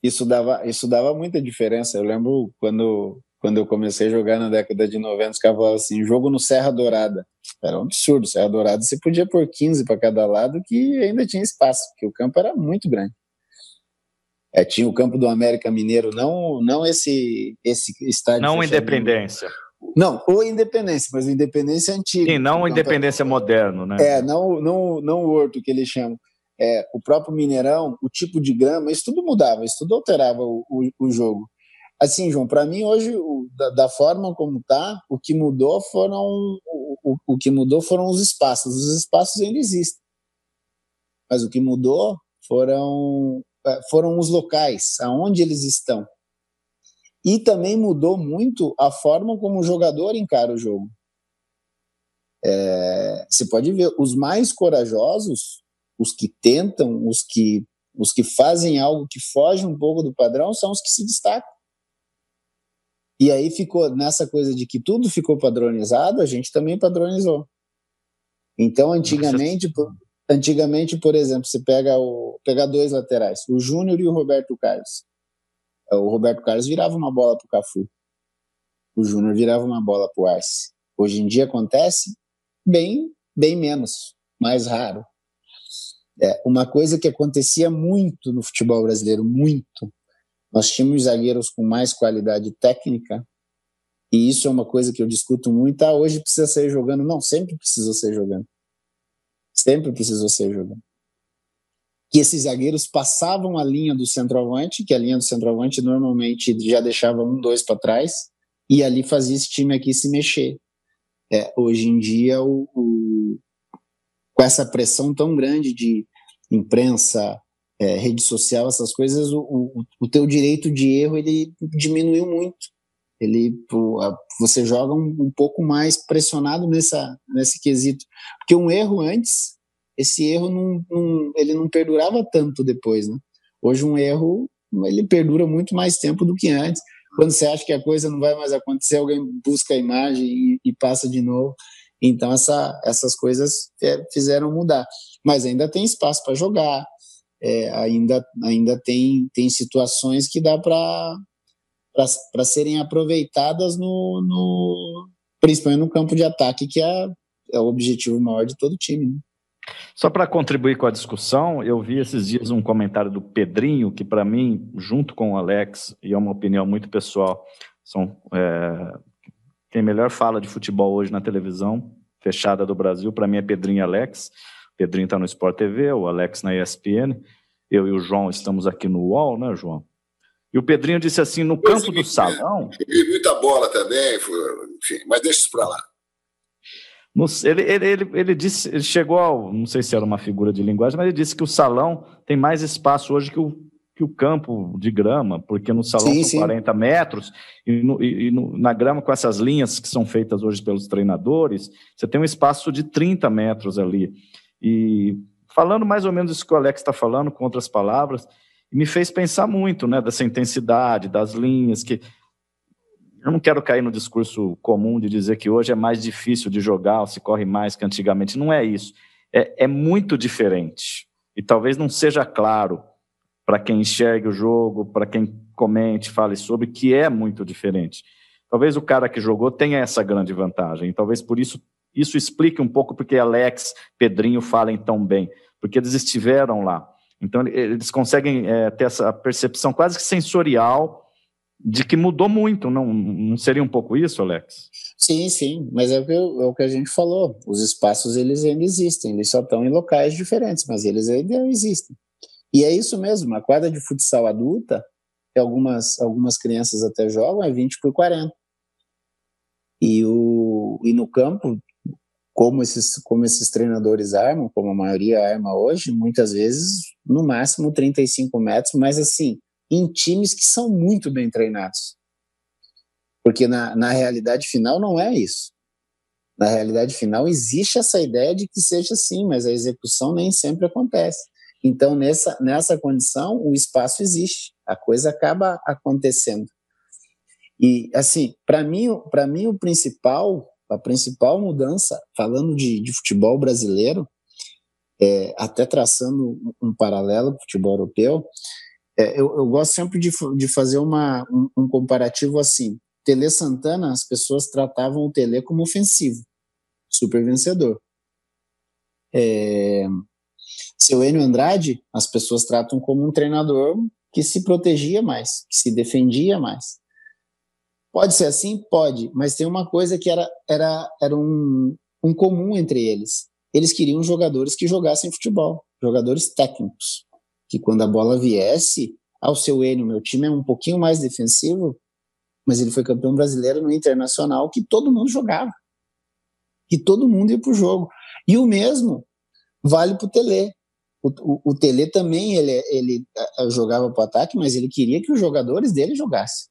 isso, dava, isso dava muita diferença. Eu lembro quando quando eu comecei a jogar na década de 90, os caras falavam assim, jogo no Serra Dourada. Era um absurdo, Serra Dourada você podia pôr 15 para cada lado que ainda tinha espaço, porque o campo era muito grande. É, tinha o campo do América Mineiro, não não esse esse estádio. Não Independência. Não, ou Independência, mas Independência é antigo. Sim, não o Independência moderno, né? É, não, não, não o Horto que eles chamam. É, o próprio Mineirão, o tipo de grama, isso tudo mudava, isso tudo alterava o, o, o jogo. Assim, João, para mim hoje, o, da, da, forma como tá, o que mudou foram o, o, o, que mudou foram os espaços. Os espaços ainda existem, mas o que mudou foram é, foram os locais, aonde eles estão. E também mudou muito a forma como o jogador encara o jogo. É, você pode ver os mais corajosos, os que tentam, os que os que fazem algo que foge um pouco do padrão, são os que se destacam. E aí ficou nessa coisa de que tudo ficou padronizado, a gente também padronizou. Então, antigamente, por, antigamente, por exemplo, você pega o dois laterais, o Júnior e o Roberto Carlos. O Roberto Carlos virava uma bola para o Cafu. O Júnior virava uma bola para o Arce. Hoje em dia acontece bem, bem menos, mais raro. É, uma coisa que acontecia muito no futebol brasileiro, muito, nós tínhamos zagueiros com mais qualidade técnica, e isso é uma coisa que eu discuto muito. Ah, hoje precisa ser jogando. Não, sempre precisou ser jogando. Sempre precisou ser jogando. Que esses zagueiros passavam a linha do centroavante, que a linha do centroavante normalmente já deixava um, dois para trás, e ali fazia esse time aqui se mexer. É, hoje em dia, o, o, com essa pressão tão grande de imprensa, é, rede social, essas coisas, o, o, o teu direito de erro ele diminuiu muito. Ele, você joga um, um pouco mais pressionado nessa, nesse quesito, porque um erro antes, esse erro não, não, ele não perdurava tanto depois, né? Hoje um erro ele perdura muito mais tempo do que antes. Quando você acha que a coisa não vai mais acontecer, alguém busca a imagem e, e passa de novo. Então essa, essas coisas é, fizeram mudar, mas ainda tem espaço para jogar, é, ainda ainda tem tem situações que dá para serem aproveitadas no, no, principalmente no campo de ataque que é, é o objetivo maior de todo time. Né? Só para contribuir com a discussão, eu vi esses dias um comentário do Pedrinho, que para mim, junto com o Alex, e é uma opinião muito pessoal, são é, quem melhor fala de futebol hoje na televisão fechada do Brasil, para mim é Pedrinho e Alex. Pedrinho está no Sport TV, o Alex na ESPN. Eu e o João estamos aqui no UOL, né, João? E o Pedrinho disse assim: no campo do salão. Vi muita bola também, enfim, mas deixa isso para lá. No, ele, ele, ele, ele, disse, ele chegou ao, não sei se era uma figura de linguagem, mas ele disse que o salão tem mais espaço hoje que o, que o campo de grama, porque no salão sim, são sim. 40 metros, e, no, e no, na grama, com essas linhas que são feitas hoje pelos treinadores, você tem um espaço de 30 metros ali. E falando mais ou menos isso que o Alex está falando, com outras palavras, me fez pensar muito né, dessa intensidade, das linhas, que eu não quero cair no discurso comum de dizer que hoje é mais difícil de jogar, ou se corre mais que antigamente. Não é isso. É, é muito diferente. E talvez não seja claro para quem enxergue o jogo, para quem comente, fale sobre, que é muito diferente. Talvez o cara que jogou tenha essa grande vantagem. Talvez por isso isso explique um pouco porque Alex, Pedrinho falem tão bem, porque eles estiveram lá. Então eles conseguem é, ter essa percepção quase que sensorial de que mudou muito, não, não seria um pouco isso, Alex? Sim, sim, mas é o, que, é o que a gente falou, os espaços eles ainda existem, eles só estão em locais diferentes, mas eles ainda existem. E é isso mesmo, a quadra de futsal adulta, que algumas, algumas crianças até jogam, é 20 por 40. E, o, e no campo, como esses, como esses treinadores armam, como a maioria arma hoje, muitas vezes, no máximo 35 metros, mas assim, em times que são muito bem treinados. Porque na, na realidade final não é isso. Na realidade final existe essa ideia de que seja assim, mas a execução nem sempre acontece. Então, nessa, nessa condição, o espaço existe, a coisa acaba acontecendo. E, assim, para mim, mim, o principal, a principal mudança, falando de, de futebol brasileiro, é, até traçando um, paralelo com o futebol europeu, é, eu, eu, gosto sempre de, de fazer uma, um, um, comparativo assim. Tele Santana, as pessoas tratavam o Tele como ofensivo, super vencedor. É, seu Enio Andrade, as pessoas tratam como um treinador que se protegia mais, que se defendia mais. Pode ser assim? Pode, mas tem uma coisa que era, era, era um, um comum entre eles. Eles queriam jogadores que jogassem futebol, jogadores técnicos que quando a bola viesse, ao seu Enio, meu time é um pouquinho mais defensivo, mas ele foi campeão brasileiro no Internacional que todo mundo jogava. Que todo mundo ia pro jogo. E o mesmo vale pro Tele. O, o, o Tele também ele, ele uh, jogava pro ataque, mas ele queria que os jogadores dele jogassem.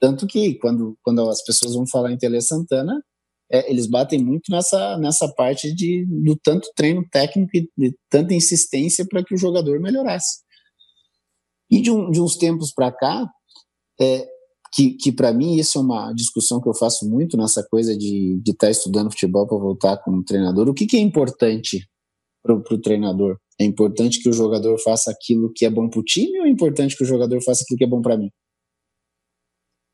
Tanto que quando, quando as pessoas vão falar em Tele Santana, é, eles batem muito nessa, nessa parte de, do tanto treino técnico e de tanta insistência para que o jogador melhorasse. E de, um, de uns tempos para cá, é, que, que para mim isso é uma discussão que eu faço muito nessa coisa de estar tá estudando futebol para voltar como treinador. O que, que é importante para o treinador? É importante que o jogador faça aquilo que é bom para o time ou é importante que o jogador faça aquilo que é bom para mim?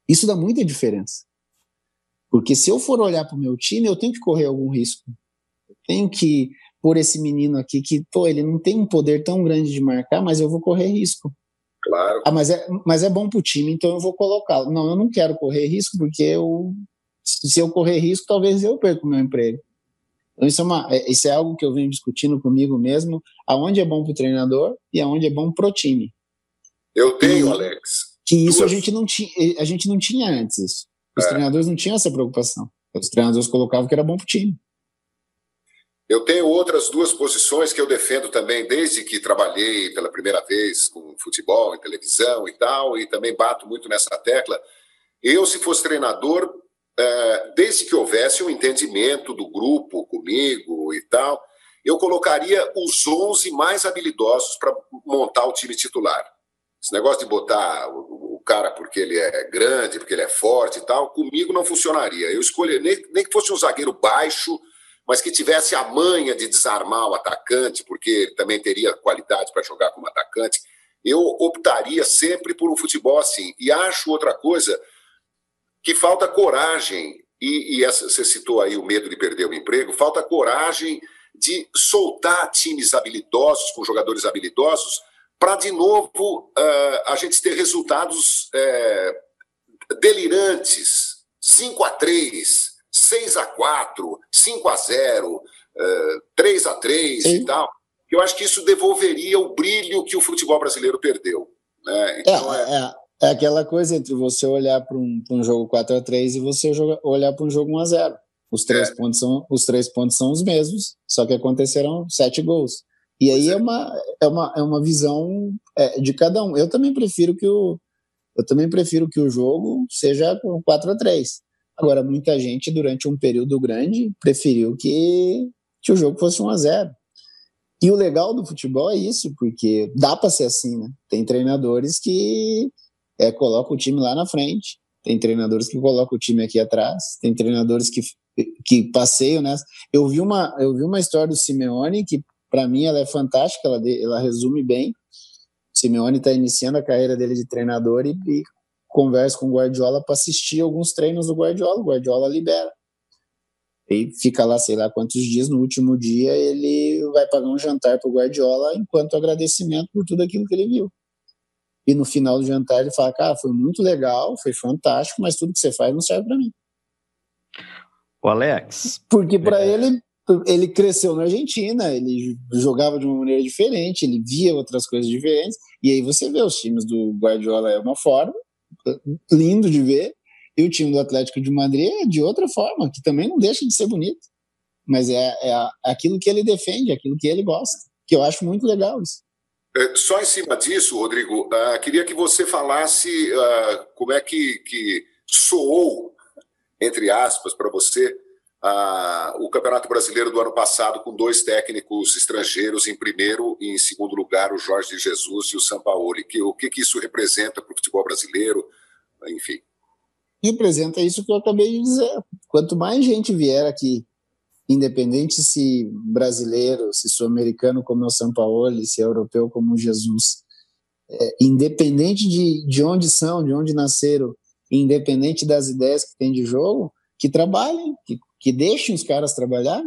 Isso dá muita diferença. Porque se eu for olhar para o meu time, eu tenho que correr algum risco. Eu tenho que pôr esse menino aqui que, pô, ele não tem um poder tão grande de marcar, mas eu vou correr risco. Claro. Ah, mas é, mas é bom para o time, então eu vou colocá-lo. Não, eu não quero correr risco, porque eu, se eu correr risco, talvez eu perca o meu emprego. Então, isso é, uma, é, isso é algo que eu venho discutindo comigo mesmo, aonde é bom para o treinador e aonde é bom para o time. Eu tenho, Alex. Que isso duas... a gente, não tinha, a gente não tinha antes. Isso. Os é. treinadores não tinham essa preocupação. Os treinadores colocavam que era bom para o time. Eu tenho outras duas posições que eu defendo também desde que trabalhei pela primeira vez com futebol, em televisão e tal, e também bato muito nessa tecla. Eu, se fosse treinador, é, desde que houvesse um entendimento do grupo comigo e tal, eu colocaria os 11 mais habilidosos para montar o time titular. Esse negócio de botar cara porque ele é grande, porque ele é forte e tal, comigo não funcionaria. Eu escolheria, nem, nem que fosse um zagueiro baixo, mas que tivesse a manha de desarmar o atacante, porque ele também teria qualidade para jogar como atacante. Eu optaria sempre por um futebol assim. E acho outra coisa que falta coragem, e, e essa, você citou aí o medo de perder o emprego, falta coragem de soltar times habilidosos, com jogadores habilidosos, para de novo uh, a gente ter resultados uh, delirantes 5 a 3 6 a 4 5 a 0 uh, 3 a 3 Sim. e tal. Eu acho que isso devolveria o brilho que o futebol brasileiro perdeu. Né? Então, é, é... é, aquela coisa entre você olhar para um, um jogo 4 a 3 e você joga, olhar para um jogo 1 a 0 os três, é. pontos são, os três pontos são os mesmos, só que aconteceram sete gols. E aí é. é uma, é uma, é uma visão é, de cada um. Eu também prefiro que o, eu também prefiro que o jogo seja com 4 a 3 Agora, muita gente, durante um período grande, preferiu que, que o jogo fosse 1 a 0 E o legal do futebol é isso, porque dá para ser assim, né? Tem treinadores que é, colocam o time lá na frente, tem treinadores que colocam o time aqui atrás, tem treinadores que, que passeiam nessa. Eu vi uma, eu vi uma história do Simeone que, para mim, ela é fantástica, ela, ela resume bem. O Simeone está iniciando a carreira dele de treinador e, e conversa com o Guardiola para assistir alguns treinos do Guardiola. O Guardiola libera. E fica lá, sei lá quantos dias. No último dia, ele vai pagar um jantar para o Guardiola enquanto agradecimento por tudo aquilo que ele viu. E no final do jantar, ele fala: Cara, foi muito legal, foi fantástico, mas tudo que você faz não serve para mim. O Alex. Porque para é... ele, ele cresceu na Argentina, ele jogava de uma maneira diferente, ele via outras coisas diferentes. E aí você vê os times do Guardiola é uma forma, lindo de ver, e o time do Atlético de Madrid é de outra forma, que também não deixa de ser bonito. Mas é, é aquilo que ele defende, aquilo que ele gosta, que eu acho muito legal isso. É, só em cima disso, Rodrigo, uh, queria que você falasse uh, como é que, que soou, entre aspas, para você, uh, o Campeonato Brasileiro do ano passado, com dois técnicos estrangeiros em primeiro e em segundo lugar, o Jorge Jesus e o Sampaoli. Que, o que, que isso representa para o futebol brasileiro? Enfim. Representa isso que eu acabei de dizer. Quanto mais gente vier aqui, independente se brasileiro, se sul-americano como é o Sampaoli, se é europeu como o Jesus, é, independente de, de onde são, de onde nasceram, independente das ideias que tem de jogo, que trabalhem, que, que deixem os caras trabalhar,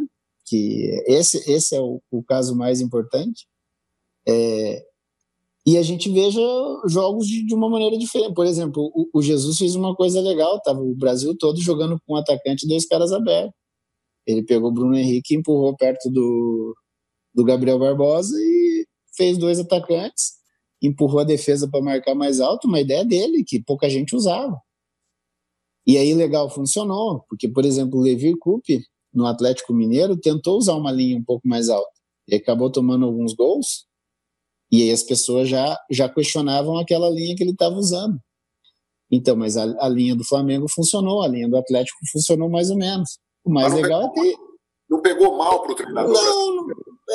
que esse, esse é o, o caso mais importante. É, e a gente veja jogos de, de, uma maneira diferente. Por exemplo, o, o, Jesus fez uma coisa legal, tava o Brasil todo jogando com um atacante e dois caras abertos. Ele pegou o Bruno Henrique, empurrou perto do, do Gabriel Barbosa e fez dois atacantes, empurrou a defesa para marcar mais alto, uma ideia dele que pouca gente usava. E aí, legal, funcionou, porque, por exemplo, o Levir Coupe, no Atlético Mineiro, tentou usar uma linha um pouco mais alta e acabou tomando alguns gols. E aí as pessoas já, já questionavam aquela linha que ele estava usando. Então, mas a, a, linha do Flamengo funcionou, a linha do Atlético funcionou mais ou menos. O mais legal é que. Não pegou mal para o treinador? Não,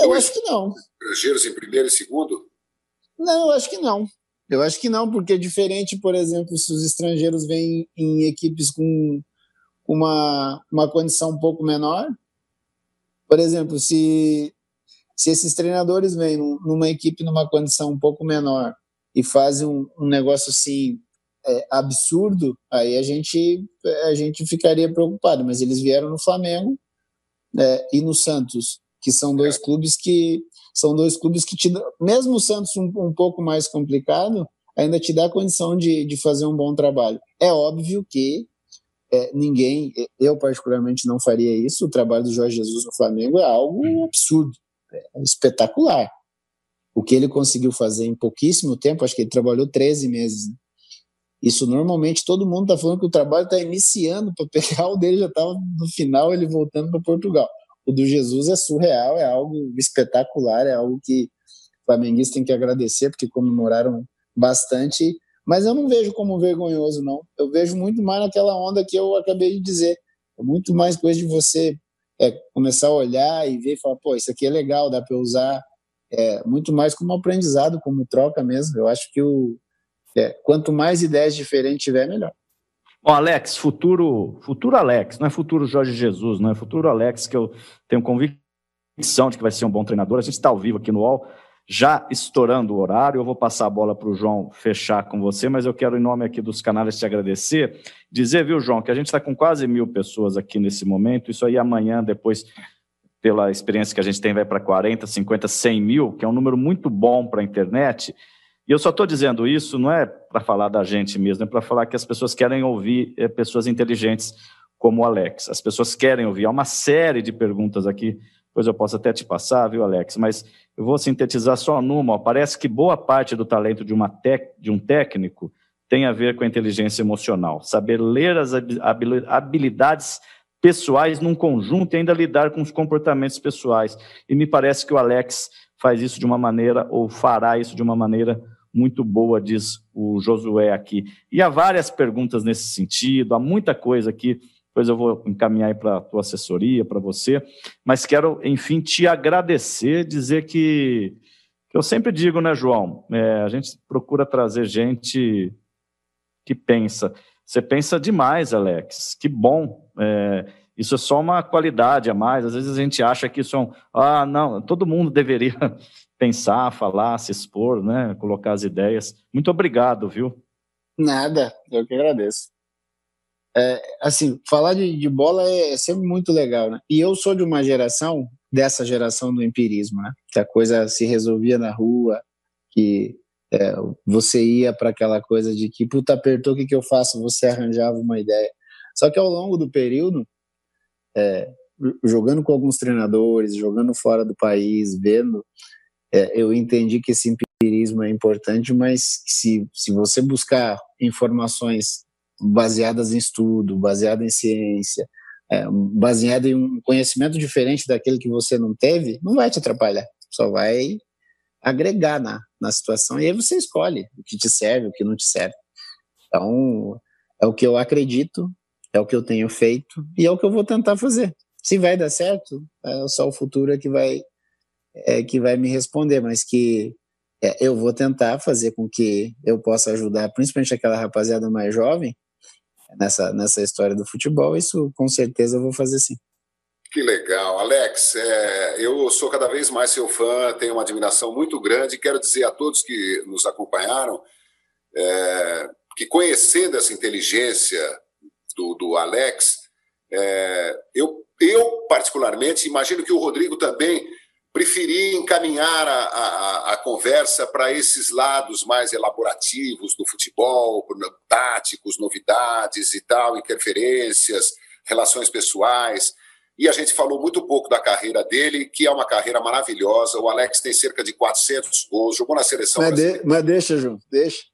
eu acho que não. Estrangeiros em primeiro e segundo? Não, eu acho que não. Eu acho que não, porque é diferente, por exemplo, se os estrangeiros vêm em equipes com uma, uma condição um pouco menor. Por exemplo, se, se esses treinadores vêm numa equipe numa condição um pouco menor e fazem um, um negócio assim é, absurdo, aí a gente, a gente ficaria preocupado. Mas eles vieram no Flamengo é, e no Santos, que são dois clubes que são dois clubes que te mesmo o Santos um, um pouco mais complicado, ainda te dá condição de, de fazer um bom trabalho. É óbvio que é, ninguém, eu particularmente não faria isso. O trabalho do Jorge Jesus no Flamengo é algo absurdo, é espetacular. O que ele conseguiu fazer em pouquíssimo tempo, acho que ele trabalhou 13 meses. Né? Isso normalmente todo mundo está falando que o trabalho está iniciando para pegar, o dele já estava no final, ele voltando para Portugal. O do Jesus é surreal, é algo espetacular, é algo que o flamenguista tem que agradecer, porque comemoraram bastante, mas eu não vejo como vergonhoso, não. Eu vejo muito mais naquela onda que eu acabei de dizer. É muito mais coisa de você é, começar a olhar e ver e falar, pô, isso aqui é legal, dá para usar. É, muito mais como aprendizado, como troca mesmo. Eu acho que o, é, quanto mais ideias diferentes tiver, melhor. Bom, Alex, futuro, futuro Alex, não é futuro Jorge Jesus, não é futuro Alex, que eu tenho convicção de que vai ser um bom treinador. A gente está ao vivo aqui no UOL, já estourando o horário. Eu vou passar a bola para o João fechar com você, mas eu quero, em nome aqui dos canais, te agradecer. Dizer, viu, João, que a gente está com quase mil pessoas aqui nesse momento. Isso aí amanhã, depois, pela experiência que a gente tem, vai para 40, 50, 100 mil, que é um número muito bom para a internet. E eu só estou dizendo isso, não é para falar da gente mesmo, é para falar que as pessoas querem ouvir é, pessoas inteligentes como o Alex. As pessoas querem ouvir. Há uma série de perguntas aqui, depois eu posso até te passar, viu, Alex? Mas eu vou sintetizar só numa. Ó. Parece que boa parte do talento de, uma tec... de um técnico tem a ver com a inteligência emocional. Saber ler as habilidades pessoais num conjunto e ainda lidar com os comportamentos pessoais. E me parece que o Alex faz isso de uma maneira, ou fará isso de uma maneira muito boa, diz o Josué aqui. E há várias perguntas nesse sentido, há muita coisa aqui, depois eu vou encaminhar para a tua assessoria, para você, mas quero, enfim, te agradecer, dizer que, que eu sempre digo, né, João, é, a gente procura trazer gente que pensa. Você pensa demais, Alex, que bom. É, isso é só uma qualidade a mais. Às vezes a gente acha que isso é um. Ah, não, todo mundo deveria pensar, falar, se expor, né? Colocar as ideias. Muito obrigado, viu? Nada, eu que agradeço. É, assim, falar de, de bola é, é sempre muito legal, né? E eu sou de uma geração, dessa geração do empirismo, né? Que a coisa se resolvia na rua, que é, você ia para aquela coisa de que, puta, apertou, o que, que eu faço? Você arranjava uma ideia. Só que ao longo do período, é, jogando com alguns treinadores, jogando fora do país, vendo, é, eu entendi que esse empirismo é importante, mas se, se você buscar informações baseadas em estudo, baseadas em ciência, é, baseado em um conhecimento diferente daquele que você não teve, não vai te atrapalhar, só vai agregar na, na situação e aí você escolhe o que te serve, o que não te serve. Então, é o que eu acredito, é o que eu tenho feito e é o que eu vou tentar fazer. Se vai dar certo, é só o futuro é que vai é, que vai me responder, mas que é, eu vou tentar fazer com que eu possa ajudar, principalmente aquela rapaziada mais jovem, nessa, nessa história do futebol. Isso com certeza eu vou fazer sim. Que legal. Alex, é, eu sou cada vez mais seu fã, tenho uma admiração muito grande. Quero dizer a todos que nos acompanharam é, que conhecendo essa inteligência do, do Alex, é, eu, eu, particularmente, imagino que o Rodrigo também preferi encaminhar a, a, a conversa para esses lados mais elaborativos do futebol, táticos, novidades e tal, interferências, relações pessoais. E a gente falou muito pouco da carreira dele, que é uma carreira maravilhosa. O Alex tem cerca de 400 gols, jogou na seleção mas, de, mas deixa, João, deixa.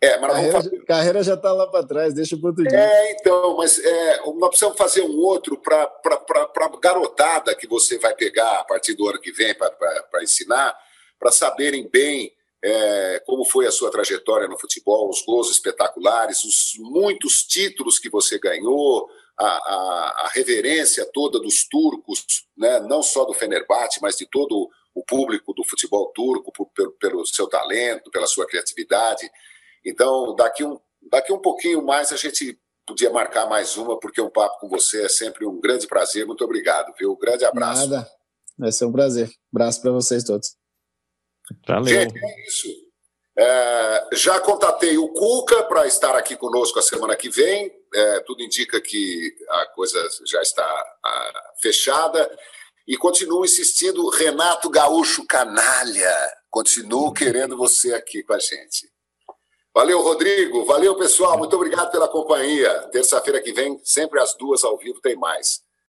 É, mas carreira, fazer... carreira já está lá para trás, deixa para outro dia. É, então, mas é, nós precisamos fazer um outro para a garotada que você vai pegar a partir do ano que vem para ensinar, para saberem bem é, como foi a sua trajetória no futebol, os gols espetaculares, os muitos títulos que você ganhou, a, a, a reverência toda dos turcos, né, não só do Fenerbahçe, mas de todo o público do futebol turco, por, pelo, pelo seu talento, pela sua criatividade. Então, daqui um, daqui um pouquinho mais a gente podia marcar mais uma, porque um papo com você é sempre um grande prazer. Muito obrigado, viu? Um grande abraço. Nada. Vai ser um prazer. Abraço para vocês todos. Valeu. Gente, é isso. É, já contatei o Cuca para estar aqui conosco a semana que vem. É, tudo indica que a coisa já está a, fechada. E continuo insistindo, Renato Gaúcho Canalha. Continuo querendo você aqui com a gente. Valeu, Rodrigo. Valeu, pessoal. Muito obrigado pela companhia. Terça-feira que vem, sempre às duas ao vivo, tem mais.